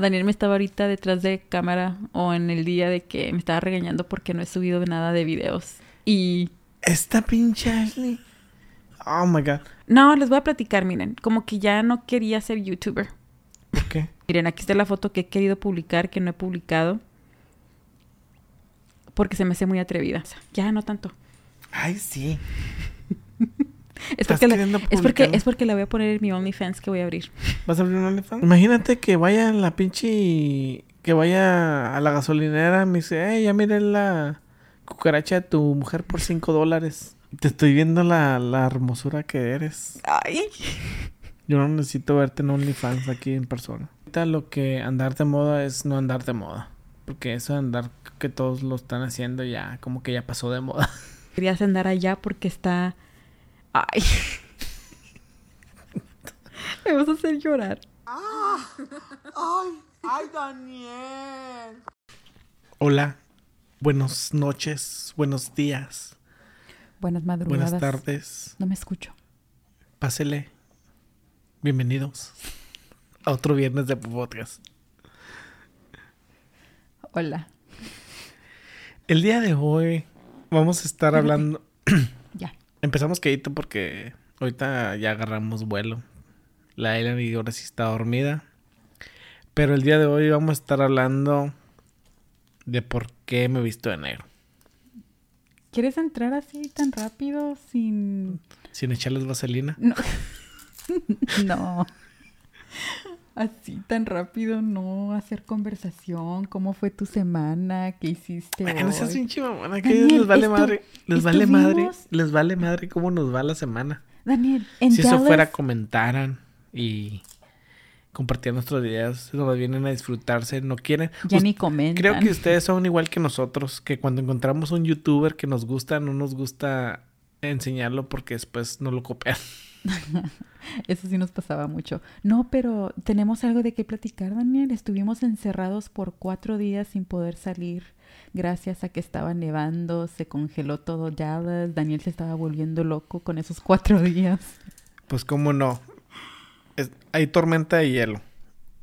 Daniel me estaba ahorita detrás de cámara o en el día de que me estaba regañando porque no he subido nada de videos. Y... Esta pinche Ashley. Oh my god. No, les voy a platicar, miren. Como que ya no quería ser youtuber. ¿Por qué? Miren, aquí está la foto que he querido publicar, que no he publicado. Porque se me hace muy atrevida. O sea, ya no tanto. Ay, sí. Es ¿Estás porque, la, es, porque, es porque la voy a poner en mi OnlyFans que voy a abrir. ¿Vas a abrir un OnlyFans? Imagínate que vaya a la pinche... Que vaya a la gasolinera y me dice, hey, ya miré la cucaracha de tu mujer por 5 dólares. Te estoy viendo la, la hermosura que eres. Ay. Yo no necesito verte en OnlyFans aquí en persona. Ahorita lo que andar de moda es no andar de moda. Porque eso de andar que todos lo están haciendo ya, como que ya pasó de moda. Querías andar allá porque está... Ay. me vas a hacer llorar. Hola, buenas noches, buenos días, Buenas madrugadas. buenas tardes. No me escucho. Pásele. Bienvenidos a otro viernes de podcast. Hola. El día de hoy vamos a estar hablando. Empezamos quedito porque ahorita ya agarramos vuelo. La Ellen y ahora sí está dormida. Pero el día de hoy vamos a estar hablando de por qué me he visto de negro. ¿Quieres entrar así tan rápido sin... Sin echarles vaselina. No. no. Así tan rápido, no hacer conversación. ¿Cómo fue tu semana? ¿Qué hiciste Bueno, esa es hoy? pinche mamona, que Daniel, les vale madre. Les vale madre. Les vale madre cómo nos va la semana. Daniel, en si eso fuera, comentaran y compartieran nuestros videos. Nos vienen a disfrutarse. No quieren. Ya ni comentan. Creo que ustedes son igual que nosotros. Que cuando encontramos un youtuber que nos gusta, no nos gusta enseñarlo porque después no lo copian. Eso sí nos pasaba mucho. No, pero tenemos algo de qué platicar, Daniel. Estuvimos encerrados por cuatro días sin poder salir. Gracias a que estaba nevando, se congeló todo Dallas. Daniel se estaba volviendo loco con esos cuatro días. Pues cómo no. Es- hay tormenta de hielo.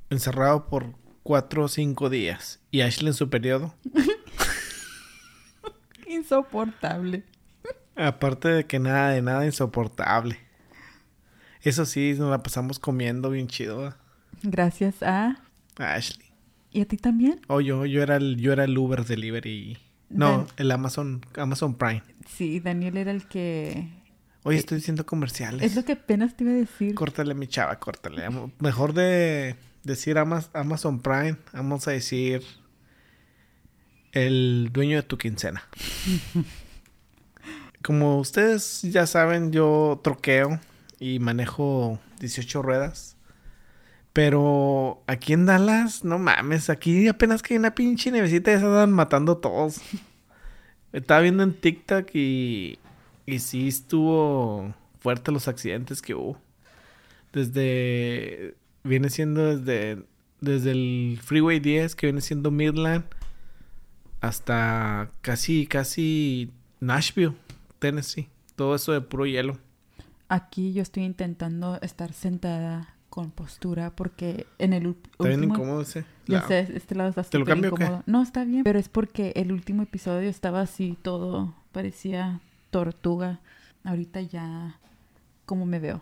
Encerrado por cuatro o cinco días. Y Ashley en su periodo. Insoportable. Aparte de que nada de nada insoportable. Eso sí, nos la pasamos comiendo bien chido. Gracias a... Ashley. ¿Y a ti también? Oh, yo, yo era el, yo era el Uber Delivery. No, Dan- el Amazon, Amazon Prime. Sí, Daniel era el que... Oye, estoy diciendo comerciales. Es lo que apenas te iba a decir. Córtale, mi chava, córtale. Mejor de decir Ama- Amazon Prime, vamos a decir el dueño de tu quincena. Como ustedes ya saben, yo troqueo y manejo 18 ruedas. Pero aquí en Dallas, no mames, aquí apenas que hay una pinche nevecita ya se andan matando todos. Estaba viendo en TikTok y, y sí estuvo fuerte los accidentes que hubo. Desde, viene siendo desde, desde el Freeway 10, que viene siendo Midland, hasta casi, casi Nashville, Tennessee. Todo eso de puro hielo. Aquí yo estoy intentando estar sentada con postura porque en el ul- Está bien último... incómodo ese. Ya lado. sé, este lado está ¿Te lo súper cambio o qué? incómodo. No, está bien. Pero es porque el último episodio estaba así todo, parecía tortuga. Ahorita ya, ¿cómo me veo?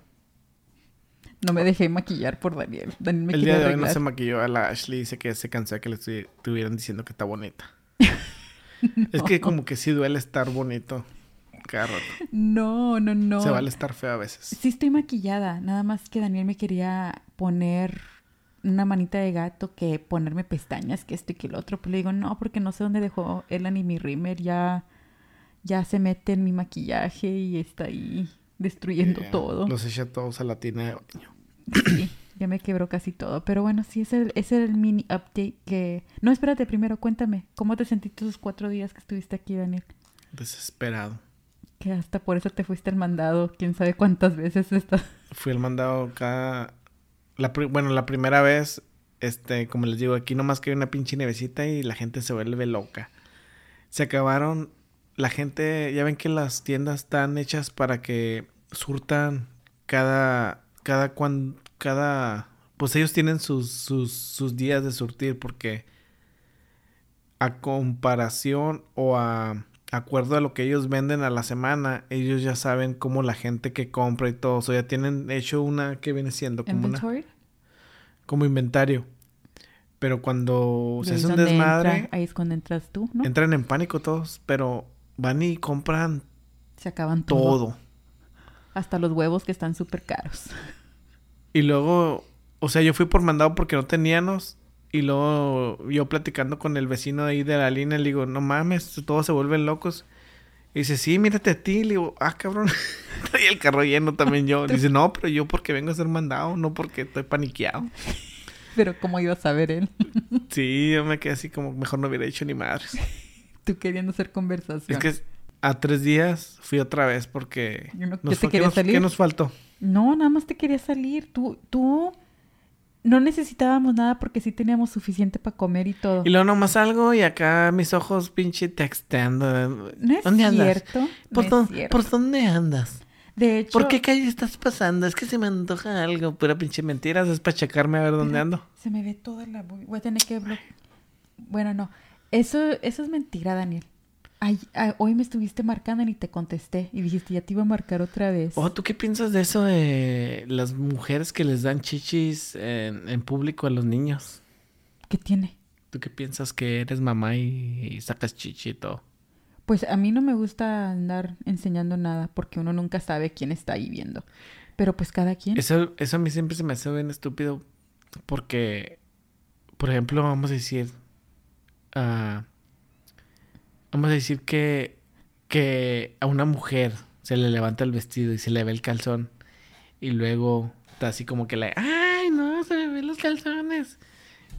No me dejé maquillar por Daniel. Daniel me El día de hoy no se maquilló a la Ashley. Dice que se cansó de que le estu- estuvieran diciendo que está bonita. Es que como que sí duele estar bonito cada rato. No, no, no. Se vale estar feo a veces. Sí estoy maquillada, nada más que Daniel me quería poner una manita de gato que ponerme pestañas, que esto y que el otro. Pero le digo, no, porque no sé dónde dejó Ellen y mi rímer. Ya, ya se mete en mi maquillaje y está ahí destruyendo Eh, todo. Los echa todos a la tina de baño. Sí, ya me quebró casi todo. Pero bueno, sí, ese, ese era el mini update que... No, espérate, primero cuéntame. ¿Cómo te sentiste esos cuatro días que estuviste aquí, Daniel? Desesperado. Que hasta por eso te fuiste al mandado. Quién sabe cuántas veces está... Fui al mandado cada... La bueno, la primera vez, este, como les digo, aquí nomás que hay una pinche nevecita y la gente se vuelve loca. Se acabaron... La gente... Ya ven que las tiendas están hechas para que surtan cada... Cada cuan- Cada... pues ellos tienen sus, sus, sus días de surtir porque a comparación o a acuerdo a lo que ellos venden a la semana, ellos ya saben cómo la gente que compra y todo, o sea, ya tienen hecho una que viene siendo como una ¿Inventory? como inventario. Pero cuando se hace un desmadre, entra- ahí es cuando entras tú, ¿no? entran en pánico todos, pero van y compran Se acaban todo. todo. Hasta los huevos que están súper caros. Y luego, o sea, yo fui por mandado porque no teníamos. Y luego yo platicando con el vecino ahí de la línea, le digo, no mames, todos se vuelven locos. Y dice, sí, mírate a ti. Le digo, ah, cabrón. Traía el carro lleno también yo. Dice, no, pero yo porque vengo a ser mandado, no porque estoy paniqueado. Pero ¿cómo iba a saber él? Sí, yo me quedé así como, mejor no hubiera hecho ni madres. Tú queriendo hacer conversación. Es que a tres días fui otra vez porque... Yo no- nos ¿ya te fue- ¿qué querías nos- salir? ¿Qué nos faltó? No, nada más te quería salir. Tú, tú... No necesitábamos nada porque sí teníamos suficiente para comer y todo. Y luego nomás salgo y acá mis ojos pinche texteando. No es ¿Dónde andas? ¿Por, no es cierto. ¿Por dónde andas? De hecho, ¿Por qué calle estás pasando? Es que se me antoja algo. Pura pinche mentiras. Es para checarme a ver dónde ando. se me ve toda la... Voy a tener que... Bueno, no. Eso, eso es mentira, Daniel. Ay, ay, hoy me estuviste marcando y te contesté. Y dijiste, ya te iba a marcar otra vez. Oh, ¿tú qué piensas de eso de las mujeres que les dan chichis en, en público a los niños? ¿Qué tiene? ¿Tú qué piensas que eres mamá y, y sacas chichi y todo? Pues a mí no me gusta andar enseñando nada porque uno nunca sabe quién está ahí viendo. Pero pues cada quien. Eso, eso a mí siempre se me hace bien estúpido porque, por ejemplo, vamos a decir, ah, vamos a decir que, que a una mujer se le levanta el vestido y se le ve el calzón y luego está así como que la, ay no, se me ven los calzones.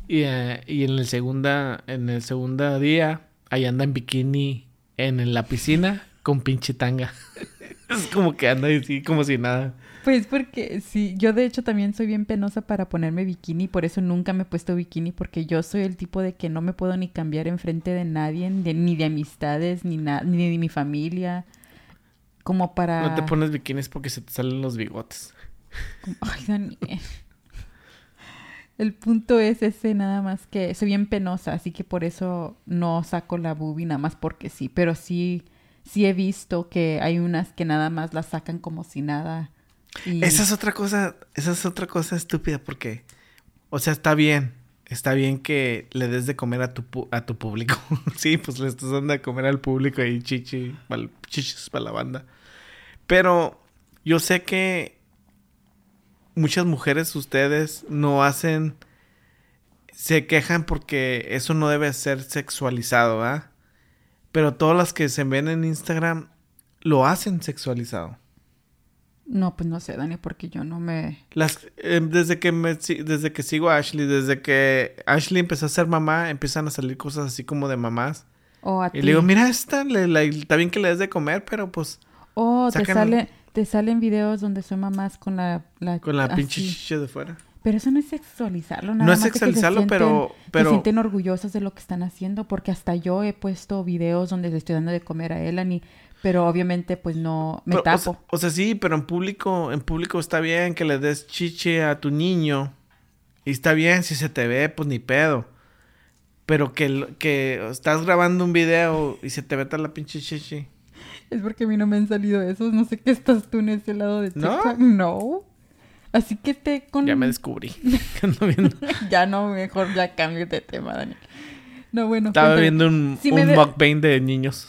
Y, ah, y en el segunda, en el segundo día, ahí anda en bikini en la piscina con pinche tanga. es como que anda así como si nada. Pues porque sí, yo de hecho también soy bien penosa para ponerme bikini, por eso nunca me he puesto bikini, porque yo soy el tipo de que no me puedo ni cambiar enfrente de nadie, de- ni de amistades, ni, na- ni de mi familia, como para... No te pones bikinis porque se te salen los bigotes. como- Ay, Daniel. El punto es ese nada más que soy bien penosa, así que por eso no saco la boobie nada más porque sí, pero sí, sí he visto que hay unas que nada más las sacan como si nada. Esa es otra cosa, esa es otra cosa estúpida porque, o sea, está bien, está bien que le des de comer a tu, pu- a tu público. sí, pues le estás dando de comer al público y chichi, chichis para la banda. Pero yo sé que muchas mujeres, ustedes, no hacen, se quejan porque eso no debe ser sexualizado, ¿ah? Pero todas las que se ven en Instagram lo hacen sexualizado. No, pues no sé, Dani, porque yo no me... Las, eh, desde que me, desde que sigo a Ashley, desde que Ashley empezó a ser mamá, empiezan a salir cosas así como de mamás. A Y ti. le digo, mira esta, le- la- está bien que le des de comer, pero pues O te, sale, te salen videos donde son mamás con la... la con la así. pinche chicha de fuera. Pero eso no es sexualizarlo, nada No es más de que se sexualizarlo, pero- sienten- pero- Se sienten orgullosas de lo que están haciendo, porque hasta yo he puesto videos donde le estoy dando de comer a Elani, pero obviamente pues no me Pero, o tapo. sea- O, sea, sí, pero en público, en público está bien que le des chiche a tu niño. Y está bien, si se te ve, pues ni pedo. Pero que, que estás grabando un video y se te ve la pinche chichi. Es porque a mí no me han salido esos, no sé qué estás tú en ese lado de ¿No? TikTok. No. Así que esté con... Ya me descubrí. Ya no, mejor ya cambio de tema, Daniel. No, bueno. Estaba cuéntame. viendo un, Si un ve- mukbang de niños.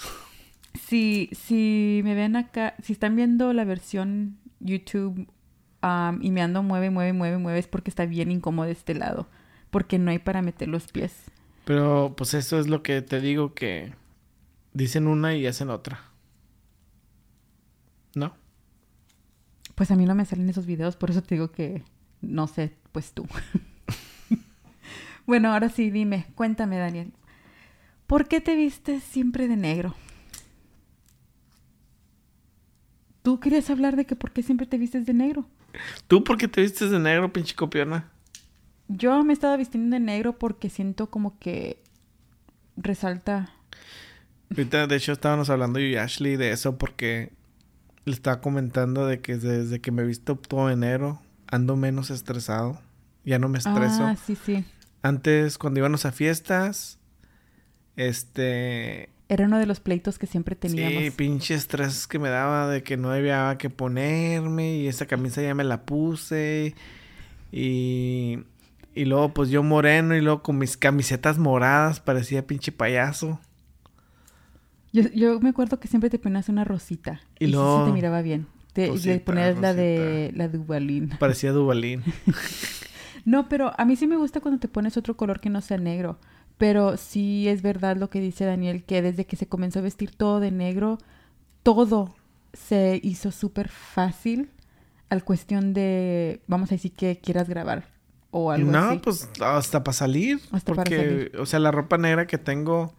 Si, si me ven acá, si están viendo la versión YouTube y me ando mueve, mueve, mueve, mueve, es porque está bien incómodo este lado. Porque no hay para meter los pies. Pero pues eso es lo que te digo que dicen una y hacen otra. ¿No? Pues a mí no me salen esos videos, por eso te digo que no sé, pues tú. bueno, ahora sí, dime, cuéntame, Daniel. ¿Por qué te vistes siempre de negro? ¿Tú querías hablar de que por qué siempre te vistes de negro? ¿Tú por qué te vistes de negro, pinche copiona? Yo me he estado vistiendo de negro porque siento como que resalta. Ahorita, de hecho, estábamos hablando yo y Ashley de eso porque le estaba comentando de que desde que me visto todo de negro ando menos estresado Ya no me estreso. Ah, sí, sí. Antes, cuando íbamos a fiestas, este... Era uno de los pleitos que siempre teníamos. Sí, pinche estrés que me daba de que no había que ponerme y esa camisa ya me la puse y... Y luego pues yo moreno y luego con mis camisetas moradas parecía pinche payaso. Yo, yo me acuerdo que siempre te ponías una rosita. Y Y, sí te miraba bien. Te, Rosita, le ponías la de la de Ubalín. Parecía Dubalín. No, pero a mí sí me gusta cuando te pones otro color que no sea negro. Pero sí es verdad lo que dice Daniel, que desde que se comenzó a vestir todo de negro, todo se hizo súper fácil al cuestión de, vamos a decir que quieras grabar o algo no, así. pues hasta para salir. Hasta para porque, o sea, la ropa negra que tengo,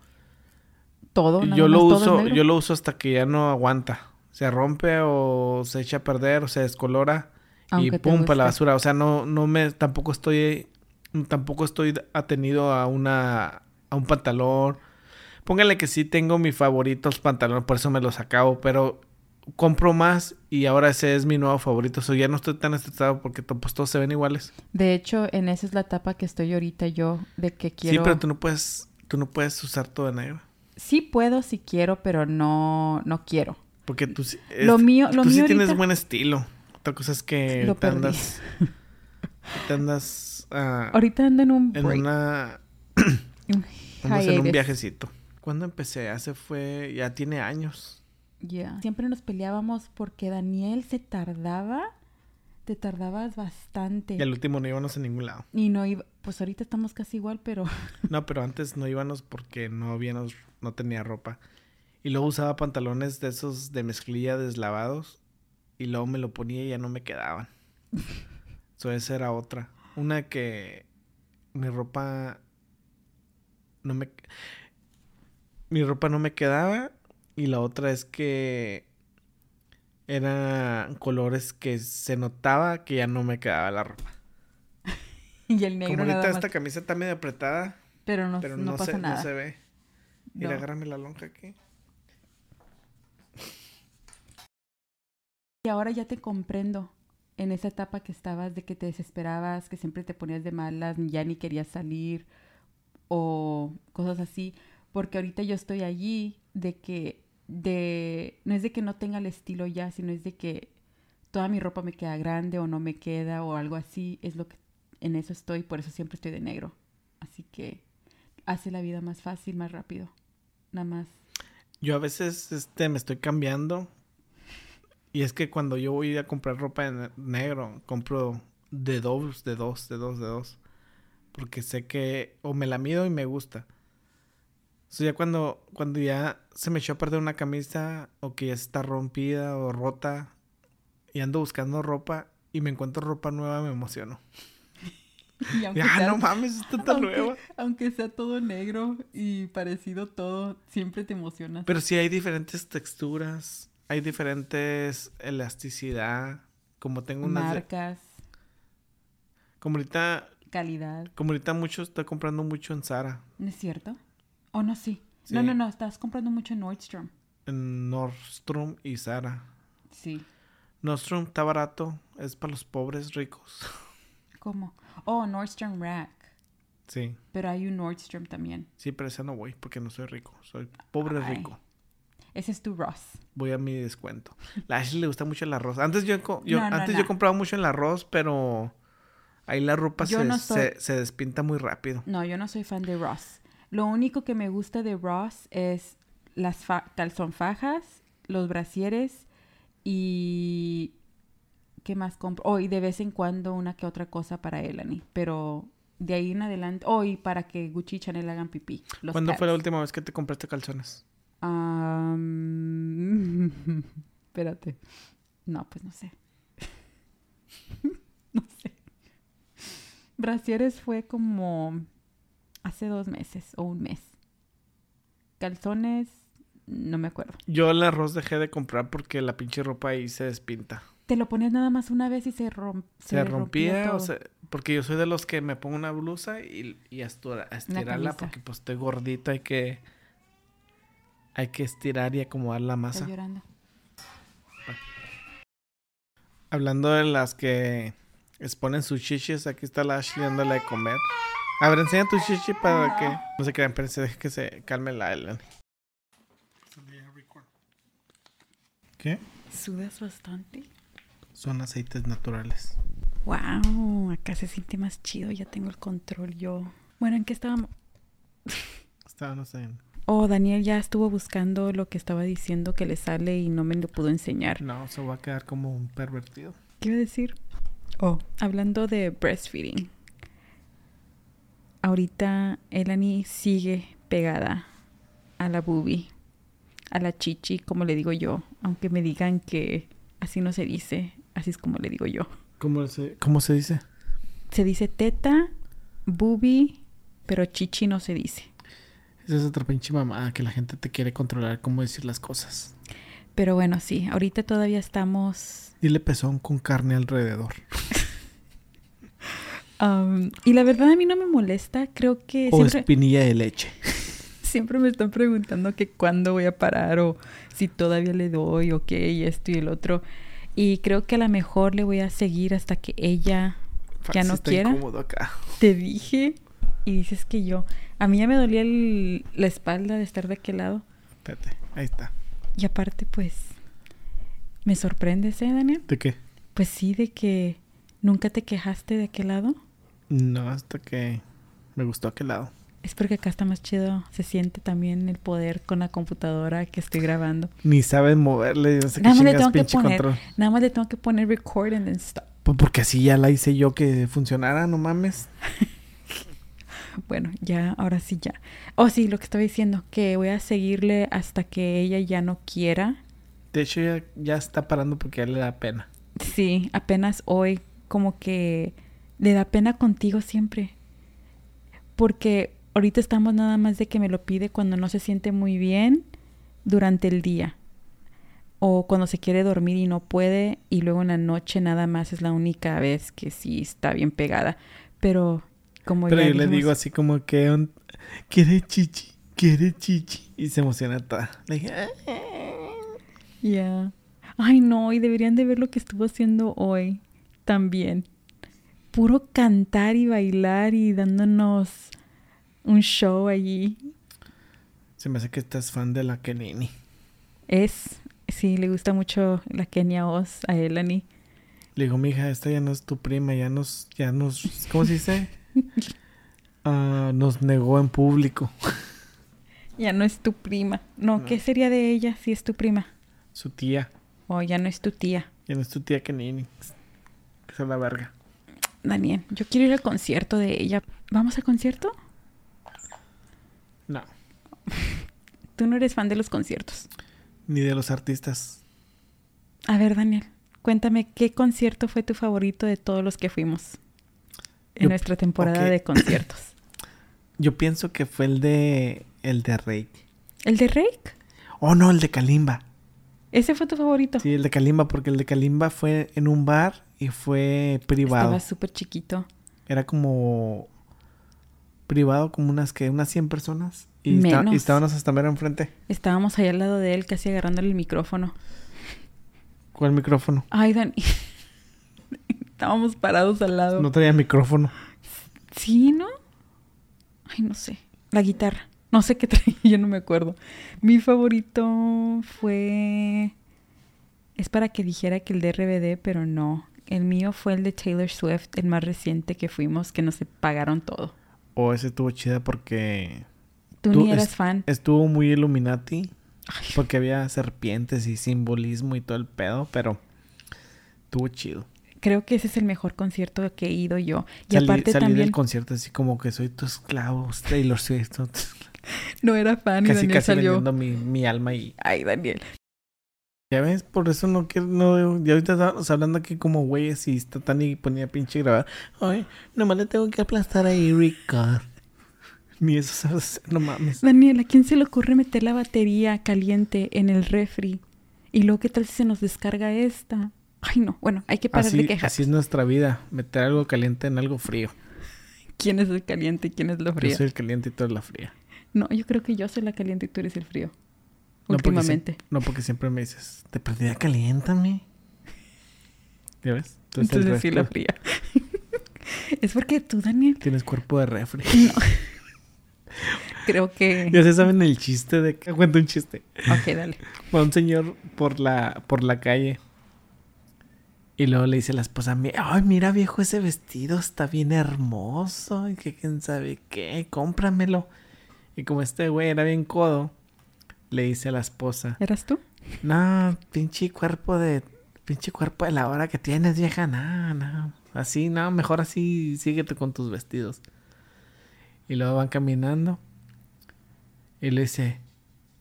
todo, nada yo lo más uso, yo lo uso hasta que ya no aguanta. Se rompe o se echa a perder o se descolora Aunque y pum para la basura. O sea, no, no me, tampoco estoy, tampoco estoy atenido a una, a un pantalón. Póngale que sí tengo mis favoritos pantalones, por eso me los acabo, pero compro más y ahora ese es mi nuevo favorito. O sea, ya no estoy tan estresado porque pues todos se ven iguales. De hecho, en esa es la etapa que estoy ahorita yo, de que quiero... Sí, pero tú no puedes, tú no puedes usar todo de negro. Sí puedo si quiero, pero no, no quiero. Porque tú, sí- Lo es- mío- lo tú sí tienes buen estilo. Otra cosa es que Lo te perdí. andas, te andas ah, Ahorita ando en un en break, una, un andas en un hiatus. viajecito. ¿Cuándo empecé? Hace fue, ya tiene años. Ya. Siempre nos peleábamos porque Daniel se tardaba, te tardabas bastante. Y al último no íbamos a ningún lado. Y no iba, pues ahorita estamos casi igual, pero No, pero antes no íbamos porque no habíamos, no tenía ropa. Y luego usaba pantalones de esos de mezclilla deslavados. Y luego me lo ponía y ya no me quedaban. So, esa era otra. Una que mi ropa no me mi ropa no me quedaba y la otra es que eran colores que se notaba que ya no me quedaba la ropa. y el Como negro ahorita nada más. esta camisa está medio apretada, Pero no, pero no no, pasa se, nada. no se ve. Mira, No. agárrame la lonja aquí. Y ahora ya te comprendo en esa etapa que estabas de que te desesperabas, que siempre te ponías de malas, ya ni querías salir o cosas así, porque ahorita yo estoy allí de que de no es de que no tenga el estilo ya, sino es de que toda mi ropa me queda grande o no me queda o algo así, es lo que en eso estoy, por eso siempre estoy de negro. Así que hace la vida más fácil, más rápido. Nada más. Yo a veces este, me estoy cambiando. Y es que cuando yo voy a comprar ropa en negro, compro de dos, de dos, de dos, de dos. Porque sé que o me la mido y me gusta. O sea, ya cuando, cuando ya se me echó a perder una camisa o que ya está rompida o rota y ando buscando ropa y me encuentro ropa nueva, me emociono. Y aunque Ya, sea- no mames, está tan aunque, nueva. aunque sea todo negro y parecido todo, siempre te emocionas. Pero sí hay diferentes texturas, hay diferentes elasticidad. Como tengo unas... de- Marcas, Como ahorita, calidad. como ahorita mucho, estoy comprando mucho en Zara. ¿No es cierto? ¿O no sí? Sí. No, no, no, estás comprando mucho en Nordstrom. En Nordstrom y Zara. Sí. Nordstrom está barato, es para los pobres ricos. ¿Cómo? Oh, Nordstrom Rack. Sí, Pero hay un Nordstrom también. sí, pero ese no voy porque no soy rico. Soy pobre Ay. rico. Ese es tu Ross. Voy a mi descuento. A Ashley le gusta mucho el arroz. Antes yo, yo- No, no, antes no. yo compraba mucho el arroz, pero ahí la ropa se, soy- se, se despinta muy rápido. No, yo no soy fan de Ross. Lo único que me gusta de Ross es las fa- calzonfajas, los brasieres y... ¿Qué más compro? Oh, y de vez en cuando una que otra cosa para Elani. Pero de ahí en adelante... Oh, y para que Gucci y Chanel hagan pipí. Los ¿Cuándo fue la última vez que te compraste calzones? Espérate. No, pues no sé. no sé. Brasieres fue como hace dos meses o un mes. Calzones, no me acuerdo. Yo el arroz dejé de comprar porque la pinche ropa ahí se despinta. Te lo ponías nada más una vez y se, rom Se, rompía, o sea, porque yo soy de los que me pongo una blusa y, y a estirarla porque pues estoy gordito, hay que hay que estirar y acomodar la masa. llorando. Hablando de las que exponen sus chichis. Aquí está la Ashley dándole de comer. A ver, enseña tu chichi para que no se crean, pero se deje que se calme la Ellen. ¿Qué? ¿Sudas bastante? Son aceites naturales. Wow, acá se siente más chido, ya tengo el control yo. Bueno, ¿en qué estábamos? Estábamos en... Oh, Daniel ya estuvo buscando lo que estaba diciendo que le sale y no me lo pudo enseñar. No, se va a quedar como un pervertido. ¿Qué iba a decir? Oh, hablando de breastfeeding. Ahorita Elani sigue pegada a la boobie, a la chichi, como le digo yo, aunque me digan que así no se dice, así es como le digo yo. ¿Cómo se, cómo se dice? Se dice teta, boobie, pero chichi no se dice. Esa es otra pinche mamá que la gente te quiere controlar cómo decir las cosas. Pero bueno, sí, ahorita todavía estamos... Dile pezón con carne alrededor. Um, y la verdad a mí no me molesta, creo que... O siempre... espinilla de leche. siempre me están preguntando que cuándo voy a parar o si todavía le doy o qué y esto y el otro. Y creo que a lo mejor le voy a seguir hasta que ella ya no está quiera. incómodo acá. Te dije y dices que yo. A mí ya me dolía el- la espalda de estar de aquel lado. Espérate, ahí está. Y aparte, pues, me sorprendes, ¿eh, Daniel? ¿De qué? Pues sí, de que nunca te quejaste de aquel lado. No, hasta que me gustó aquel lado. Es porque acá está más chido. Se siente también el poder con la computadora que estoy grabando. Ni sabes moverle, no sé Nada más le tengo que poner, control. nada más le tengo que poner record and then stop. Pues porque así ya la hice yo que funcionara, no mames. Bueno, ya, ahora sí ya. Oh, sí, lo que estaba diciendo, que voy a seguirle hasta que ella ya no quiera. De hecho, ya, ya está parando porque ya le da pena. Sí, apenas hoy como que le da pena contigo siempre. Porque ahorita estamos nada más de que me lo pide cuando no se siente muy bien durante el día. O cuando se quiere dormir y no puede. Y luego en la noche nada más es la única vez que sí está bien pegada. Pero como Pero ya yo le digo así como que... un- Quiere chichi, quiere chichi. Y se emociona toda. Le dije... "Ah". Ya. Ay, no, y deberían de ver lo que estuvo haciendo hoy también. Puro cantar y bailar y dándonos un show allí. Se me hace que estás fan de la Kenini. Es, sí, le gusta mucho la Kenia Oz a Elani. Le digo, mija, esta ya no es tu prima, ya nos, ya nos, ¿cómo se dice? Ah, nos negó en público. Ya no es tu prima. No, ¿qué sería de ella si es tu prima? Su tía, O ya no es tu tía. ya no es tu tía Kenini. Que es la verga. Daniel, yo quiero ir al concierto de ella. ¿Vamos al concierto? No, Tú no eres fan de los conciertos. ni de los artistas. A ver, Daniel, cuéntame qué concierto fue tu favorito de todos los que fuimos en Yo- nuestra temporada de conciertos. Yo pienso que fue el de, el de Rey. ¿El de Rake? Oh, no, el de Kalimba. ¿Ese fue tu favorito? Sí, el de Kalimba, porque el de Kalimba fue en un bar y fue privado. Estaba súper chiquito. Era como privado, como unas que unas 100 personas. Y, Menos. y estábamos hasta mero enfrente. Estábamos ahí al lado de él, casi agarrándole el micrófono. ¿Cuál micrófono? Ay, Dani. Estábamos parados al lado. No traía micrófono. Sí, ¿no? Ay, no sé. La guitarra. No sé qué traía, yo no me acuerdo. Mi favorito fue... Es para que dijera que el de RBD, pero no. El mío fue el de Taylor Swift, el más reciente que fuimos, que nos pagaron todo. O ese estuvo chida porque Tú, Tú ni eras fan. estuvo muy Illuminati. Ay, Porque había serpientes y simbolismo y todo el pedo, pero estuvo chido. creo que ese es el mejor concierto que he ido yo. Y salí, aparte salí también del concierto así como que soy tu esclavo, Taylor Swift. no era fan y casi Daniel casi salió. vendiendo mi, mi alma y Ay, Daniel. ya ves, por eso no quiero, no, ya ahorita estábamos hablando aquí como güeyes y está tan y ponía pinche grabar. Ay, nomás le tengo que aplastar ahí, Rica. Ni eso sabes hacer, no mames. Daniel, ¿a quién se le ocurre meter la batería caliente en el refri? Y luego, ¿qué tal si se nos descarga esta? Ay, no. Bueno, hay que parar de quejar. así es nuestra vida, meter algo caliente en algo frío. ¿Quién es el caliente y quién es lo Yo frío? soy el caliente y tú eres la fría. No, yo creo que yo soy la caliente y tú eres el frío. No porque, Últimamente. no porque siempre me dices, te perdí, caliéntame. ¿Ya ves? Tú Entonces sí la fría. es porque tú, Daniel, Tienes cuerpo de refri. creo que... Ya se saben el chiste de que cuento un chiste. Ok, dale. Va un señor por la, por la calle. Y luego le dice a la esposa, "Mi- ay, mira viejo, ese vestido está bien hermoso. Y que quién sabe qué, cómpramelo. Y como este güey era bien codo, le dice a la esposa, ¿Eras tú? no, pinche cuerpo de, pinche cuerpo de la hora que tienes, vieja, no, no. Así, no, mejor así, síguete con tus vestidos. Y luego van caminando. Y le dice,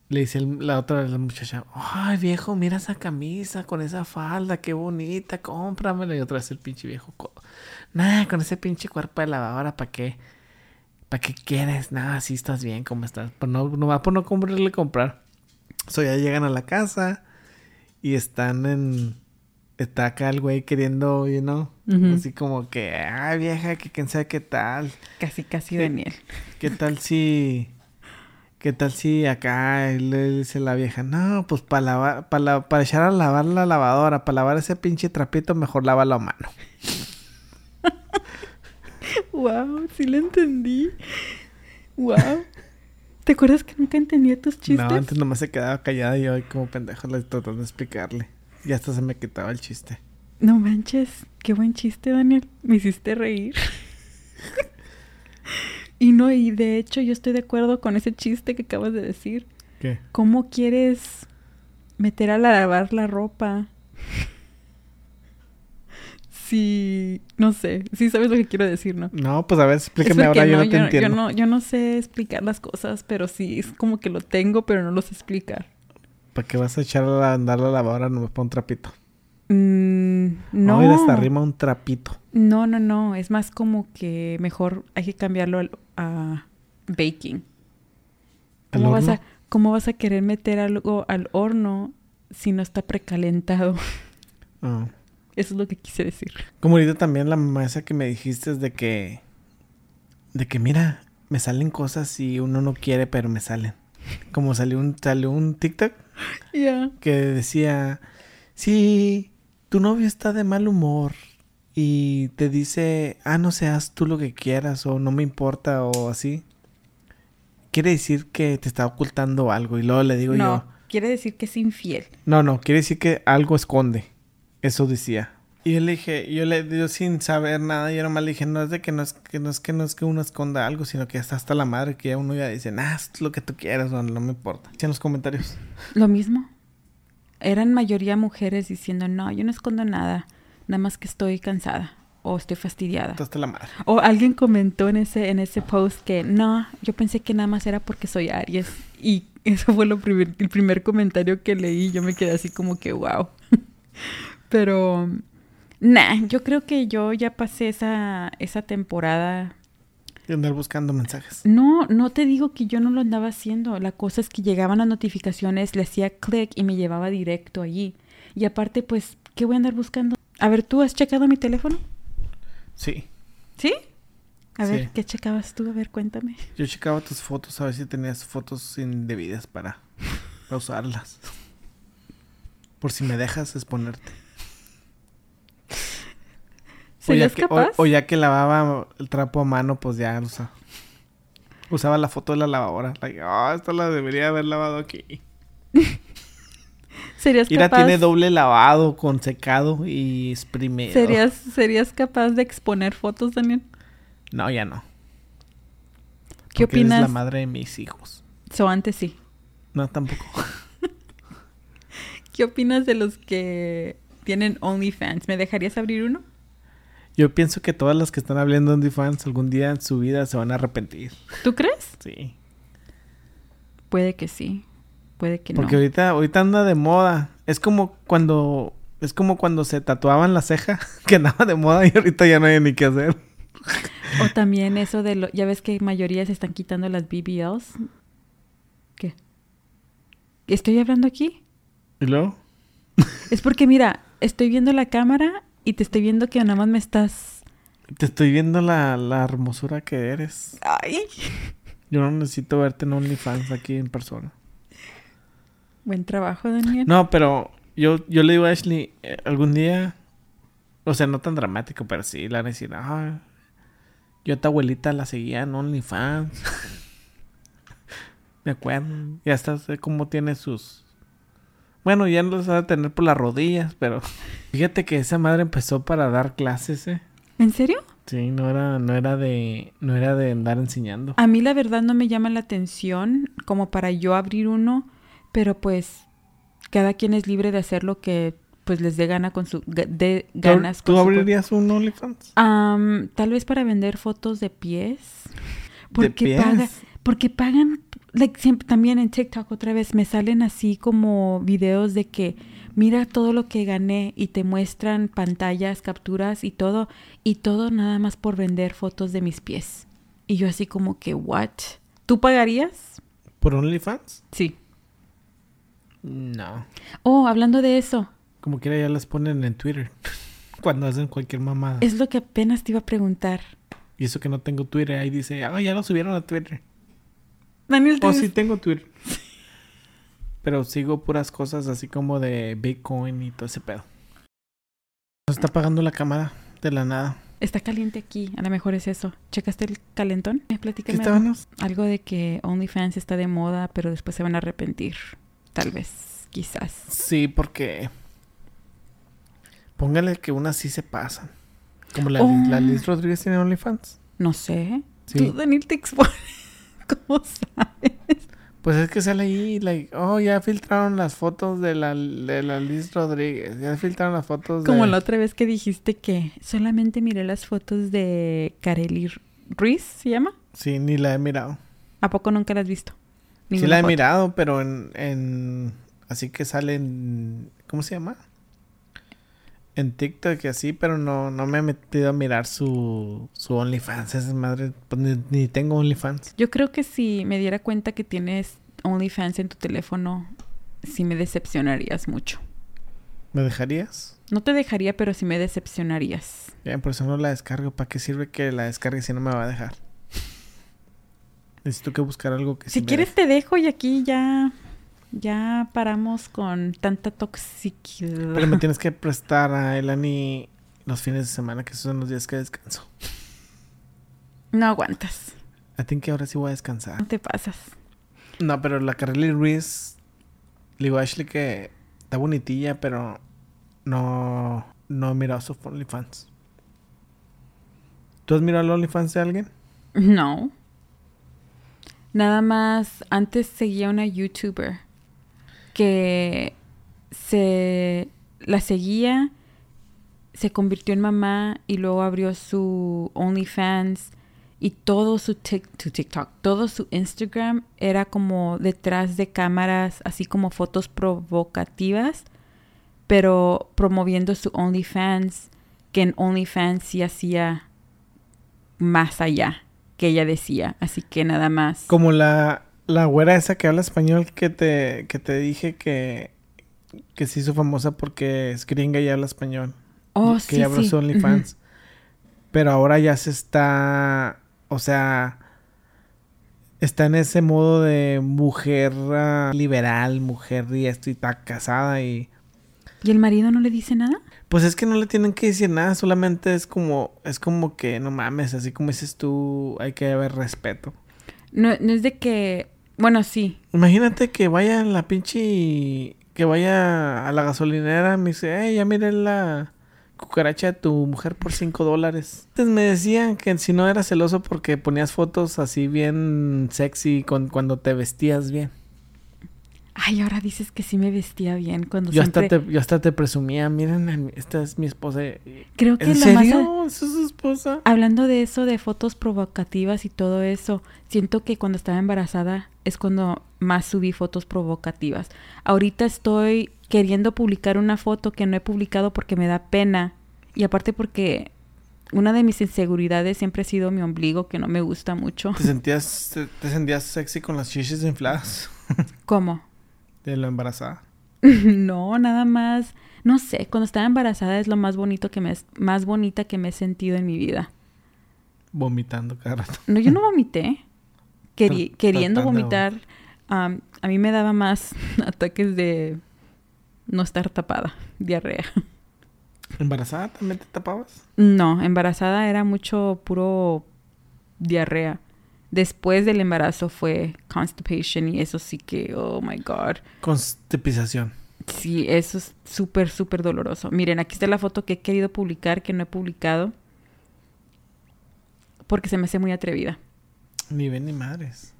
le dice la otra la muchacha, ay viejo, mira esa camisa con esa falda, qué bonita, cómpramela. Y otra vez el pinche viejo, nah, con ese pinche cuerpo de lavadora, ¿para qué? ¿Para qué quieres? Nada, así estás bien, ¿cómo estás? Pues no, no va por no comprarle comprar. So ya llegan a la casa y están en. Está acá el güey queriendo, you know, así como que, ay vieja, que quién sabe qué tal. Casi, casi. Daniel. ¿Qué tal si. ¿Qué tal si acá le dice la vieja? No, pues para lavar, para, para echar a lavar la lavadora, para lavar ese pinche trapito, mejor lávalo a mano. Wow, sí lo entendí. Wow. ¿Te acuerdas que nunca entendía tus chistes? No, antes nomás se quedaba callada y yo como pendejo le tratando de explicarle. Y hasta se me quitaba el chiste. No manches, qué buen chiste, Daniel. Me hiciste reír. y no, y de hecho yo estoy de acuerdo con ese chiste que acabas de decir. ¿Qué? ¿Cómo quieres meter a lavar la ropa? Si, no sé, sí sabes lo que quiero decir, ¿no? No, pues a ver, explícame ahora, yo no te yo, entiendo. Yo no, yo no sé explicar las cosas, pero sí, es como que lo tengo, pero no lo sé explicar. ¿Para qué vas a echar a andar la lavadora? No me pongo un trapito. Mm, no. No. ir hasta arriba un trapito. No, no, no. Es más como que mejor hay que cambiarlo al- a baking. ¿Al ¿Cómo vas, a, ¿Cómo vas a querer meter algo al horno si no está precalentado? Ah. Eso es lo que quise decir. Como ahorita también la mamá esa que me dijiste es de que... De que mira, me salen cosas y uno no quiere, pero me salen. Como salió un, salió un TikTok Que decía... Sí, tu novio está de mal humor y te dice, ah, no seas tú lo que quieras o no me importa o así. Quiere decir que te está ocultando algo y luego le digo No, yo... quiere decir que es infiel. No, no, quiere decir que algo esconde. Eso decía. Y yo le dije, yo le yo sin saber nada, yo nomás le dije, no es de que no es que no es que no es que uno esconda algo, sino que está hasta la madre que ya uno ya dice, nah, haz lo que tú quieras, no, no me importa. En los comentarios. Lo mismo. Eran mayoría mujeres diciendo, no, yo no escondo nada, nada más que estoy cansada o estoy fastidiada. Está hasta la madre. O alguien comentó en ese, en ese post que no, yo pensé que nada más era porque soy Aries. Y eso fue lo primer- el primer comentario que leí. Yo me quedé así como que wow. Pero, nah, yo creo que yo ya pasé esa, esa temporada. Y andar buscando mensajes. No, no te digo que yo no lo andaba haciendo. La cosa es que llegaban las notificaciones, le hacía clic y me llevaba directo allí. Y aparte, pues, ¿qué voy a andar buscando? A ver, ¿tú has checado mi teléfono? Sí. ¿Sí? A Sí. ver, ¿qué checabas tú? A ver, cuéntame. Yo checaba tus fotos a ver si tenías fotos indebidas para, para usarlas. Por si me dejas exponerte. O ya, ¿Serías que, o- capaz? o ya que lavaba el trapo a mano, pues ya usaba. Usaba la foto de la lavadora. Like, ah, esta la debería haber lavado aquí. ¿Serías Mira, capaz, tiene doble lavado con secado y exprimido. ¿serías, ¿Serías capaz de exponer fotos, Daniel? No, ya no. ¿Qué Porque eres la opinas? madre de mis hijos. So, antes sí. No, tampoco. ¿Qué opinas de los que tienen OnlyFans? ¿Me dejarías abrir uno? Yo pienso que todas las que están hablando de OnlyFans algún día en su vida se van a arrepentir. ¿Tú crees? Sí. Puede que sí. Puede que Porque no. ahorita, ahorita anda de moda. Es como cuando, es como cuando se tatuaban la ceja, que andaba de moda y ahorita ya no hay ni qué hacer. O también eso de lo... Ya ves que mayoría se están quitando las BBLs. ¿Qué? ¿Estoy hablando aquí? Y luego, Es porque, mira, estoy viendo la cámara y te estoy viendo que nada más me estás... te estoy viendo la, la hermosura que eres. ¡Ay! Yo no necesito verte en OnlyFans aquí en persona. Buen trabajo, Daniel. No, pero yo, yo le digo a Ashley, eh, algún día O sea, no tan dramático, pero sí, la van a decir, ah, yo a tu abuelita la seguía en OnlyFans. Me acuerdo. Ya sé cómo tiene sus... Bueno, ya no los va a tener por las rodillas, pero... Fíjate que esa madre empezó para dar clases, ¿eh? ¿En serio? Sí, no era, no era de, no era de andar enseñando. A mí la verdad no me llama la atención como para yo abrir uno, pero pues cada quien es libre de hacer lo que pues les dé gana con su de ganas ¿Tú, con tú su abrirías un OnlyFans? Am, tal vez para vender fotos de pies. ¿De Porque pies? paga, porque pagan like, siempre, también en TikTok otra vez me salen así como videos de que mira todo lo que gané y te muestran pantallas, capturas y todo y todo nada más por vender fotos de mis pies. Y yo así como que what? ¿Tú pagarías? ¿Por OnlyFans? Sí. No. Oh, hablando de eso, Como quiera ya las ponen en Twitter. Cuando hacen cualquier mamada. es lo que apenas te iba a preguntar. Y eso que no tengo Twitter, ahí dice, ah, ya lo subieron a Twitter. Daniel, Oh, ¿te- sí tengo Twitter. Pero sigo puras cosas así como de Bitcoin y todo ese pedo. Nos está apagando la cámara de la nada. está caliente aquí, a lo mejor es eso. ¿Checaste el calentón? Eh, ¿Qué Platícame. Algo de que OnlyFans está de moda, pero después se van a arrepentir. Tal vez, quizás. Sí, porque... Póngale que unas sí se pasan. Como la, Oh. la Liz Rodríguez tiene OnlyFans. No sé. Sí. Tú, Daniel, te expones. ¿Cómo sabes? Pues es que sale ahí, like, oh, ya filtraron las fotos de la, de la Liz Rodríguez. Ya filtraron las fotos de... Como la otra vez que dijiste que solamente miré las fotos de Kareli Ruiz, ¿se llama? Sí, ni la he mirado. ¿A poco nunca las has visto? Sí la he foto. mirado, pero en, en... Así que sale en... ¿Cómo se llama? En TikTok y así, pero no, no me he metido a mirar su, su OnlyFans. Esa madre, pues ni, ni tengo OnlyFans. Yo creo que si me diera cuenta que tienes OnlyFans en tu teléfono, sí me decepcionarías mucho. ¿Me dejarías? No te dejaría, pero sí me decepcionarías. Bien, por eso no la descargo. ¿Para qué sirve que la descargue si no me va a dejar? Necesito que buscar algo que sí Si me quieres te dejo y aquí ya ya paramos con tanta toxicidad. Pero me tienes que prestar a Elani los fines de semana, que esos son los días que descanso. No aguantas. I think que ahora sí voy a No descansar. te pasas. No, pero la Carly Ruiz, le digo a Ashley que está bonitilla, pero no, no he mirado su OnlyFans. ¿Tú has mirado el OnlyFans de alguien? No. Nada más, antes seguía una youtuber que se la seguía, se convirtió en mamá y luego abrió su OnlyFans y todo su, TikTok, todo su Instagram era como detrás de cámaras, así como fotos provocativas, pero promoviendo su OnlyFans, que en OnlyFans sí hacía más allá que ella decía. Así que nada más. Como la, la güera esa que habla español que te, que te dije que, que se hizo famosa porque es gringa y habla español. Oh, que sí, ya abrió sí. OnlyFans. Pero ahora ya se está, o sea, está en ese modo de mujer ah, liberal, mujer y esto y está casada y ¿Y el marido no le dice nada? pues es que no le tienen que decir nada, solamente es como es como que no mames, así como dices tú, hay que haber respeto. No, no es de que. Bueno, sí. Imagínate que vaya en la pinche que vaya a la gasolinera me dice, hey, ya miré la cucaracha de tu mujer por 5 dólares. Antes me decían que si no era celoso porque ponías fotos así bien sexy con, cuando te vestías bien. Ay, ahora dices que sí me vestía bien cuando Yo siempre... hasta, te, yo hasta te presumía, miren, esta es mi esposa. Y- Creo que ¿En lo más... serio? ¿Esa es su esposa? Hablando de eso, de fotos provocativas y todo eso, siento que cuando estaba embarazada es cuando más subí fotos provocativas. Ahorita estoy queriendo publicar una foto que no he publicado porque me da pena. Y aparte porque una de mis inseguridades siempre ha sido mi ombligo, que no me gusta mucho. ¿Te sentías, te, te sentías sexy con las chiches infladas ¿Cómo? De la embarazada? no, nada más. No sé, cuando estaba embarazada es lo más bonito que me más bonita que me he sentido en mi vida. Vomitando cada rato. No, yo no vomité. Queri- queriendo vomitar, am, a mí me daba más ataques de no estar tapada, diarrea. ¿Embarazada también te tapabas? No, embarazada era mucho puro diarrea. Después del embarazo fue constipation y eso sí que, oh my god. Constipación. Sí, eso es súper, súper doloroso. Miren, aquí está la foto que he querido publicar, que no he publicado. Porque se me hace muy atrevida. Ni ven ni madres.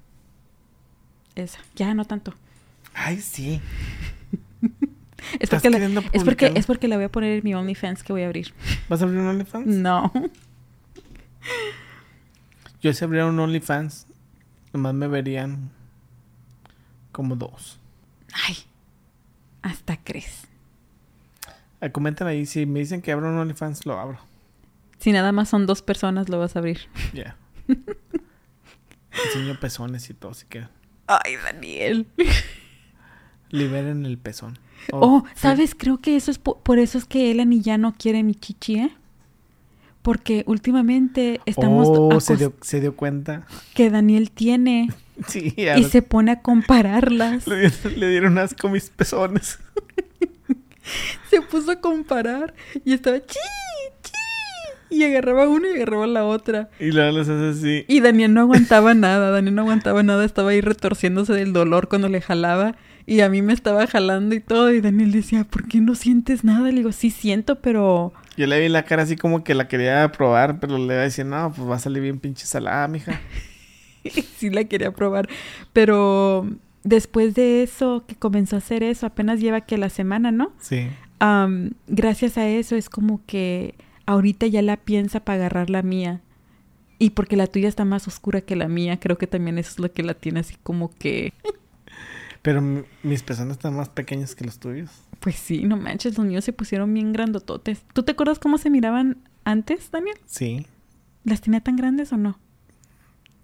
Esa, ya no tanto. Ay, sí. Es ¿Estás porque, la, es, porque, es porque la voy a poner en mi OnlyFans que voy a abrir. ¿Vas a abrir un OnlyFans? No. Yo si abriera un OnlyFans, nomás me verían como dos. Ay, hasta crees. Ah, comenten ahí, si me dicen que abro un OnlyFans, lo abro. Si nada más son dos personas, lo vas a abrir. Ya. Enseño pezones y todo, así que Ay, Daniel. liberen el pezón. Oh, sí. ¿sabes? Creo que eso es po- por, eso es que Elan ya no quiere mi chichi, ¿eh? Porque últimamente estamos Oh, se dio, se dio cuenta. que Daniel tiene Sí, y se pone a compararlas. le, dieron, le dieron asco mis pezones. Se puso a comparar y estaba chi, chi. Y agarraba una y agarraba la otra. Y luego les hace así. Y Daniel no aguantaba nada, Daniel no aguantaba nada, estaba ahí retorciéndose del dolor cuando le jalaba. Y a mí me estaba jalando y todo. Y Daniel decía, ¿por qué no sientes nada? Le digo, sí siento, pero Yo le vi la cara así como que la quería probar, pero le iba a decir, no, pues va a salir bien pinche salada, mija. sí la quería probar. Pero después de eso, que comenzó a hacer eso, apenas lleva que la semana, ¿no? Sí. Am, gracias a eso es como que ahorita ya la piensa para agarrar la mía. Y porque la tuya está más oscura que la mía, creo que también eso es lo que la tiene así como que... Pero mi- mis pezones están más pequeños que los tuyos. Pues sí, no manches, los míos se pusieron bien grandototes. ¿Tú te acuerdas cómo se miraban antes, Daniel? Sí. ¿Las tenía tan grandes o no?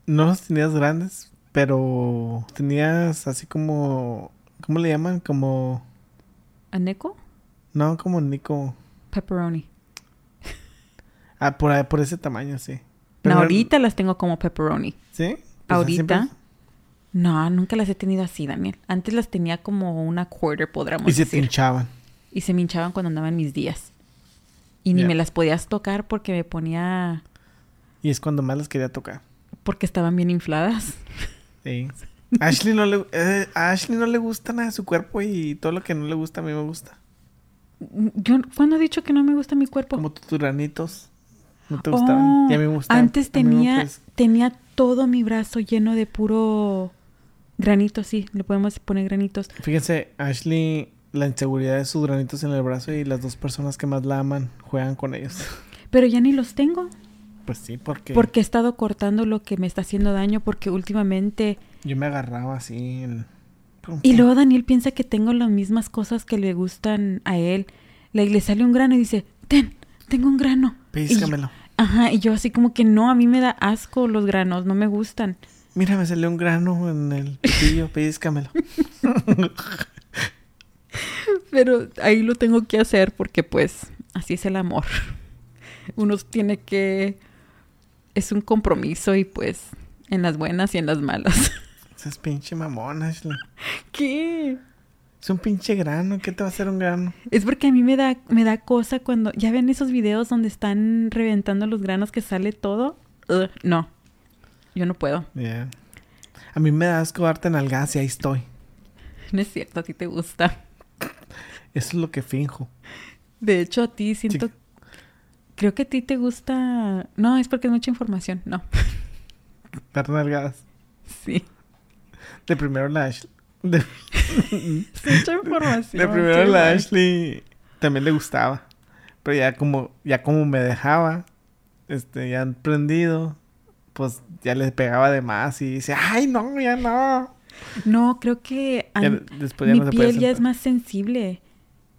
No los tenías grandes, pero tenías así como... ¿Cómo le llaman? Como... ¿Aneco? No, como Nico. Pepperoni. Ah, por, por ese tamaño, sí. No, Pero ahorita las tengo como pepperoni. ¿Sí? Pues ¿Ahorita? siempre- No, nunca las he tenido así, Daniel. Antes las tenía como una quarter, podríamos Y se decir. pinchaban. Y se me hinchaban cuando andaban mis días. Y ni Ya. me las podías tocar porque me ponía... Y es cuando más las quería tocar. Porque estaban bien infladas. Sí. Ashley no le, eh, a Ashley no le gusta nada de su cuerpo y todo lo que no le gusta a mí me gusta. Yo, ¿cuándo he dicho que no me gusta mi cuerpo? Como tus granitos. No te Oh, gustaban. y a mí me gustaban. Antes tenía, tenía todo mi brazo lleno de puro granito, sí, le podemos poner granitos. Fíjense, Ashley, la inseguridad de sus granitos en el brazo y las dos personas que más la aman juegan con ellos. Pero ya ni los tengo, Pues sí, porque porque he estado cortando lo que me está haciendo daño, porque últimamente... yo me agarraba así. el- Y luego Daniel piensa que tengo las mismas cosas que le gustan a él. Le, le sale un grano y dice, ten, tengo un grano. Y yo- Pellizcamelo. ajá, y yo así como que no, a mí me da asco los granos, no me gustan. Mira, me salió un grano en el pitillo, pellizcamelo. Pero ahí lo tengo que hacer porque pues así es el amor. Uno tiene que... Es un compromiso y pues en las buenas y en las malas. Ese es pinche mamón, Ashley. ¿Qué? Es un pinche grano. ¿Qué te va a hacer un grano? Es porque a mí me da, me da cosa cuando... ¿Ya ven esos videos donde están reventando los granos que sale todo? Ugh, no. Yo no puedo. A mí me da asco darte nalgadas y ahí estoy. No es cierto, a ti te gusta. Eso es lo que finjo. De hecho, a ti siento... Sí. Creo que a ti te gusta... No, es porque es mucha información. No. Dar nalgadas. Sí. De primero la Ashley. De, mucha información. de primero la. Ashley también le gustaba. Pero ya como, ya como me dejaba, este, ya han prendido, pues ya le pegaba de más y dice, ay no, ya no. No, creo que a- Ya después ya mi no piel ya es más sensible.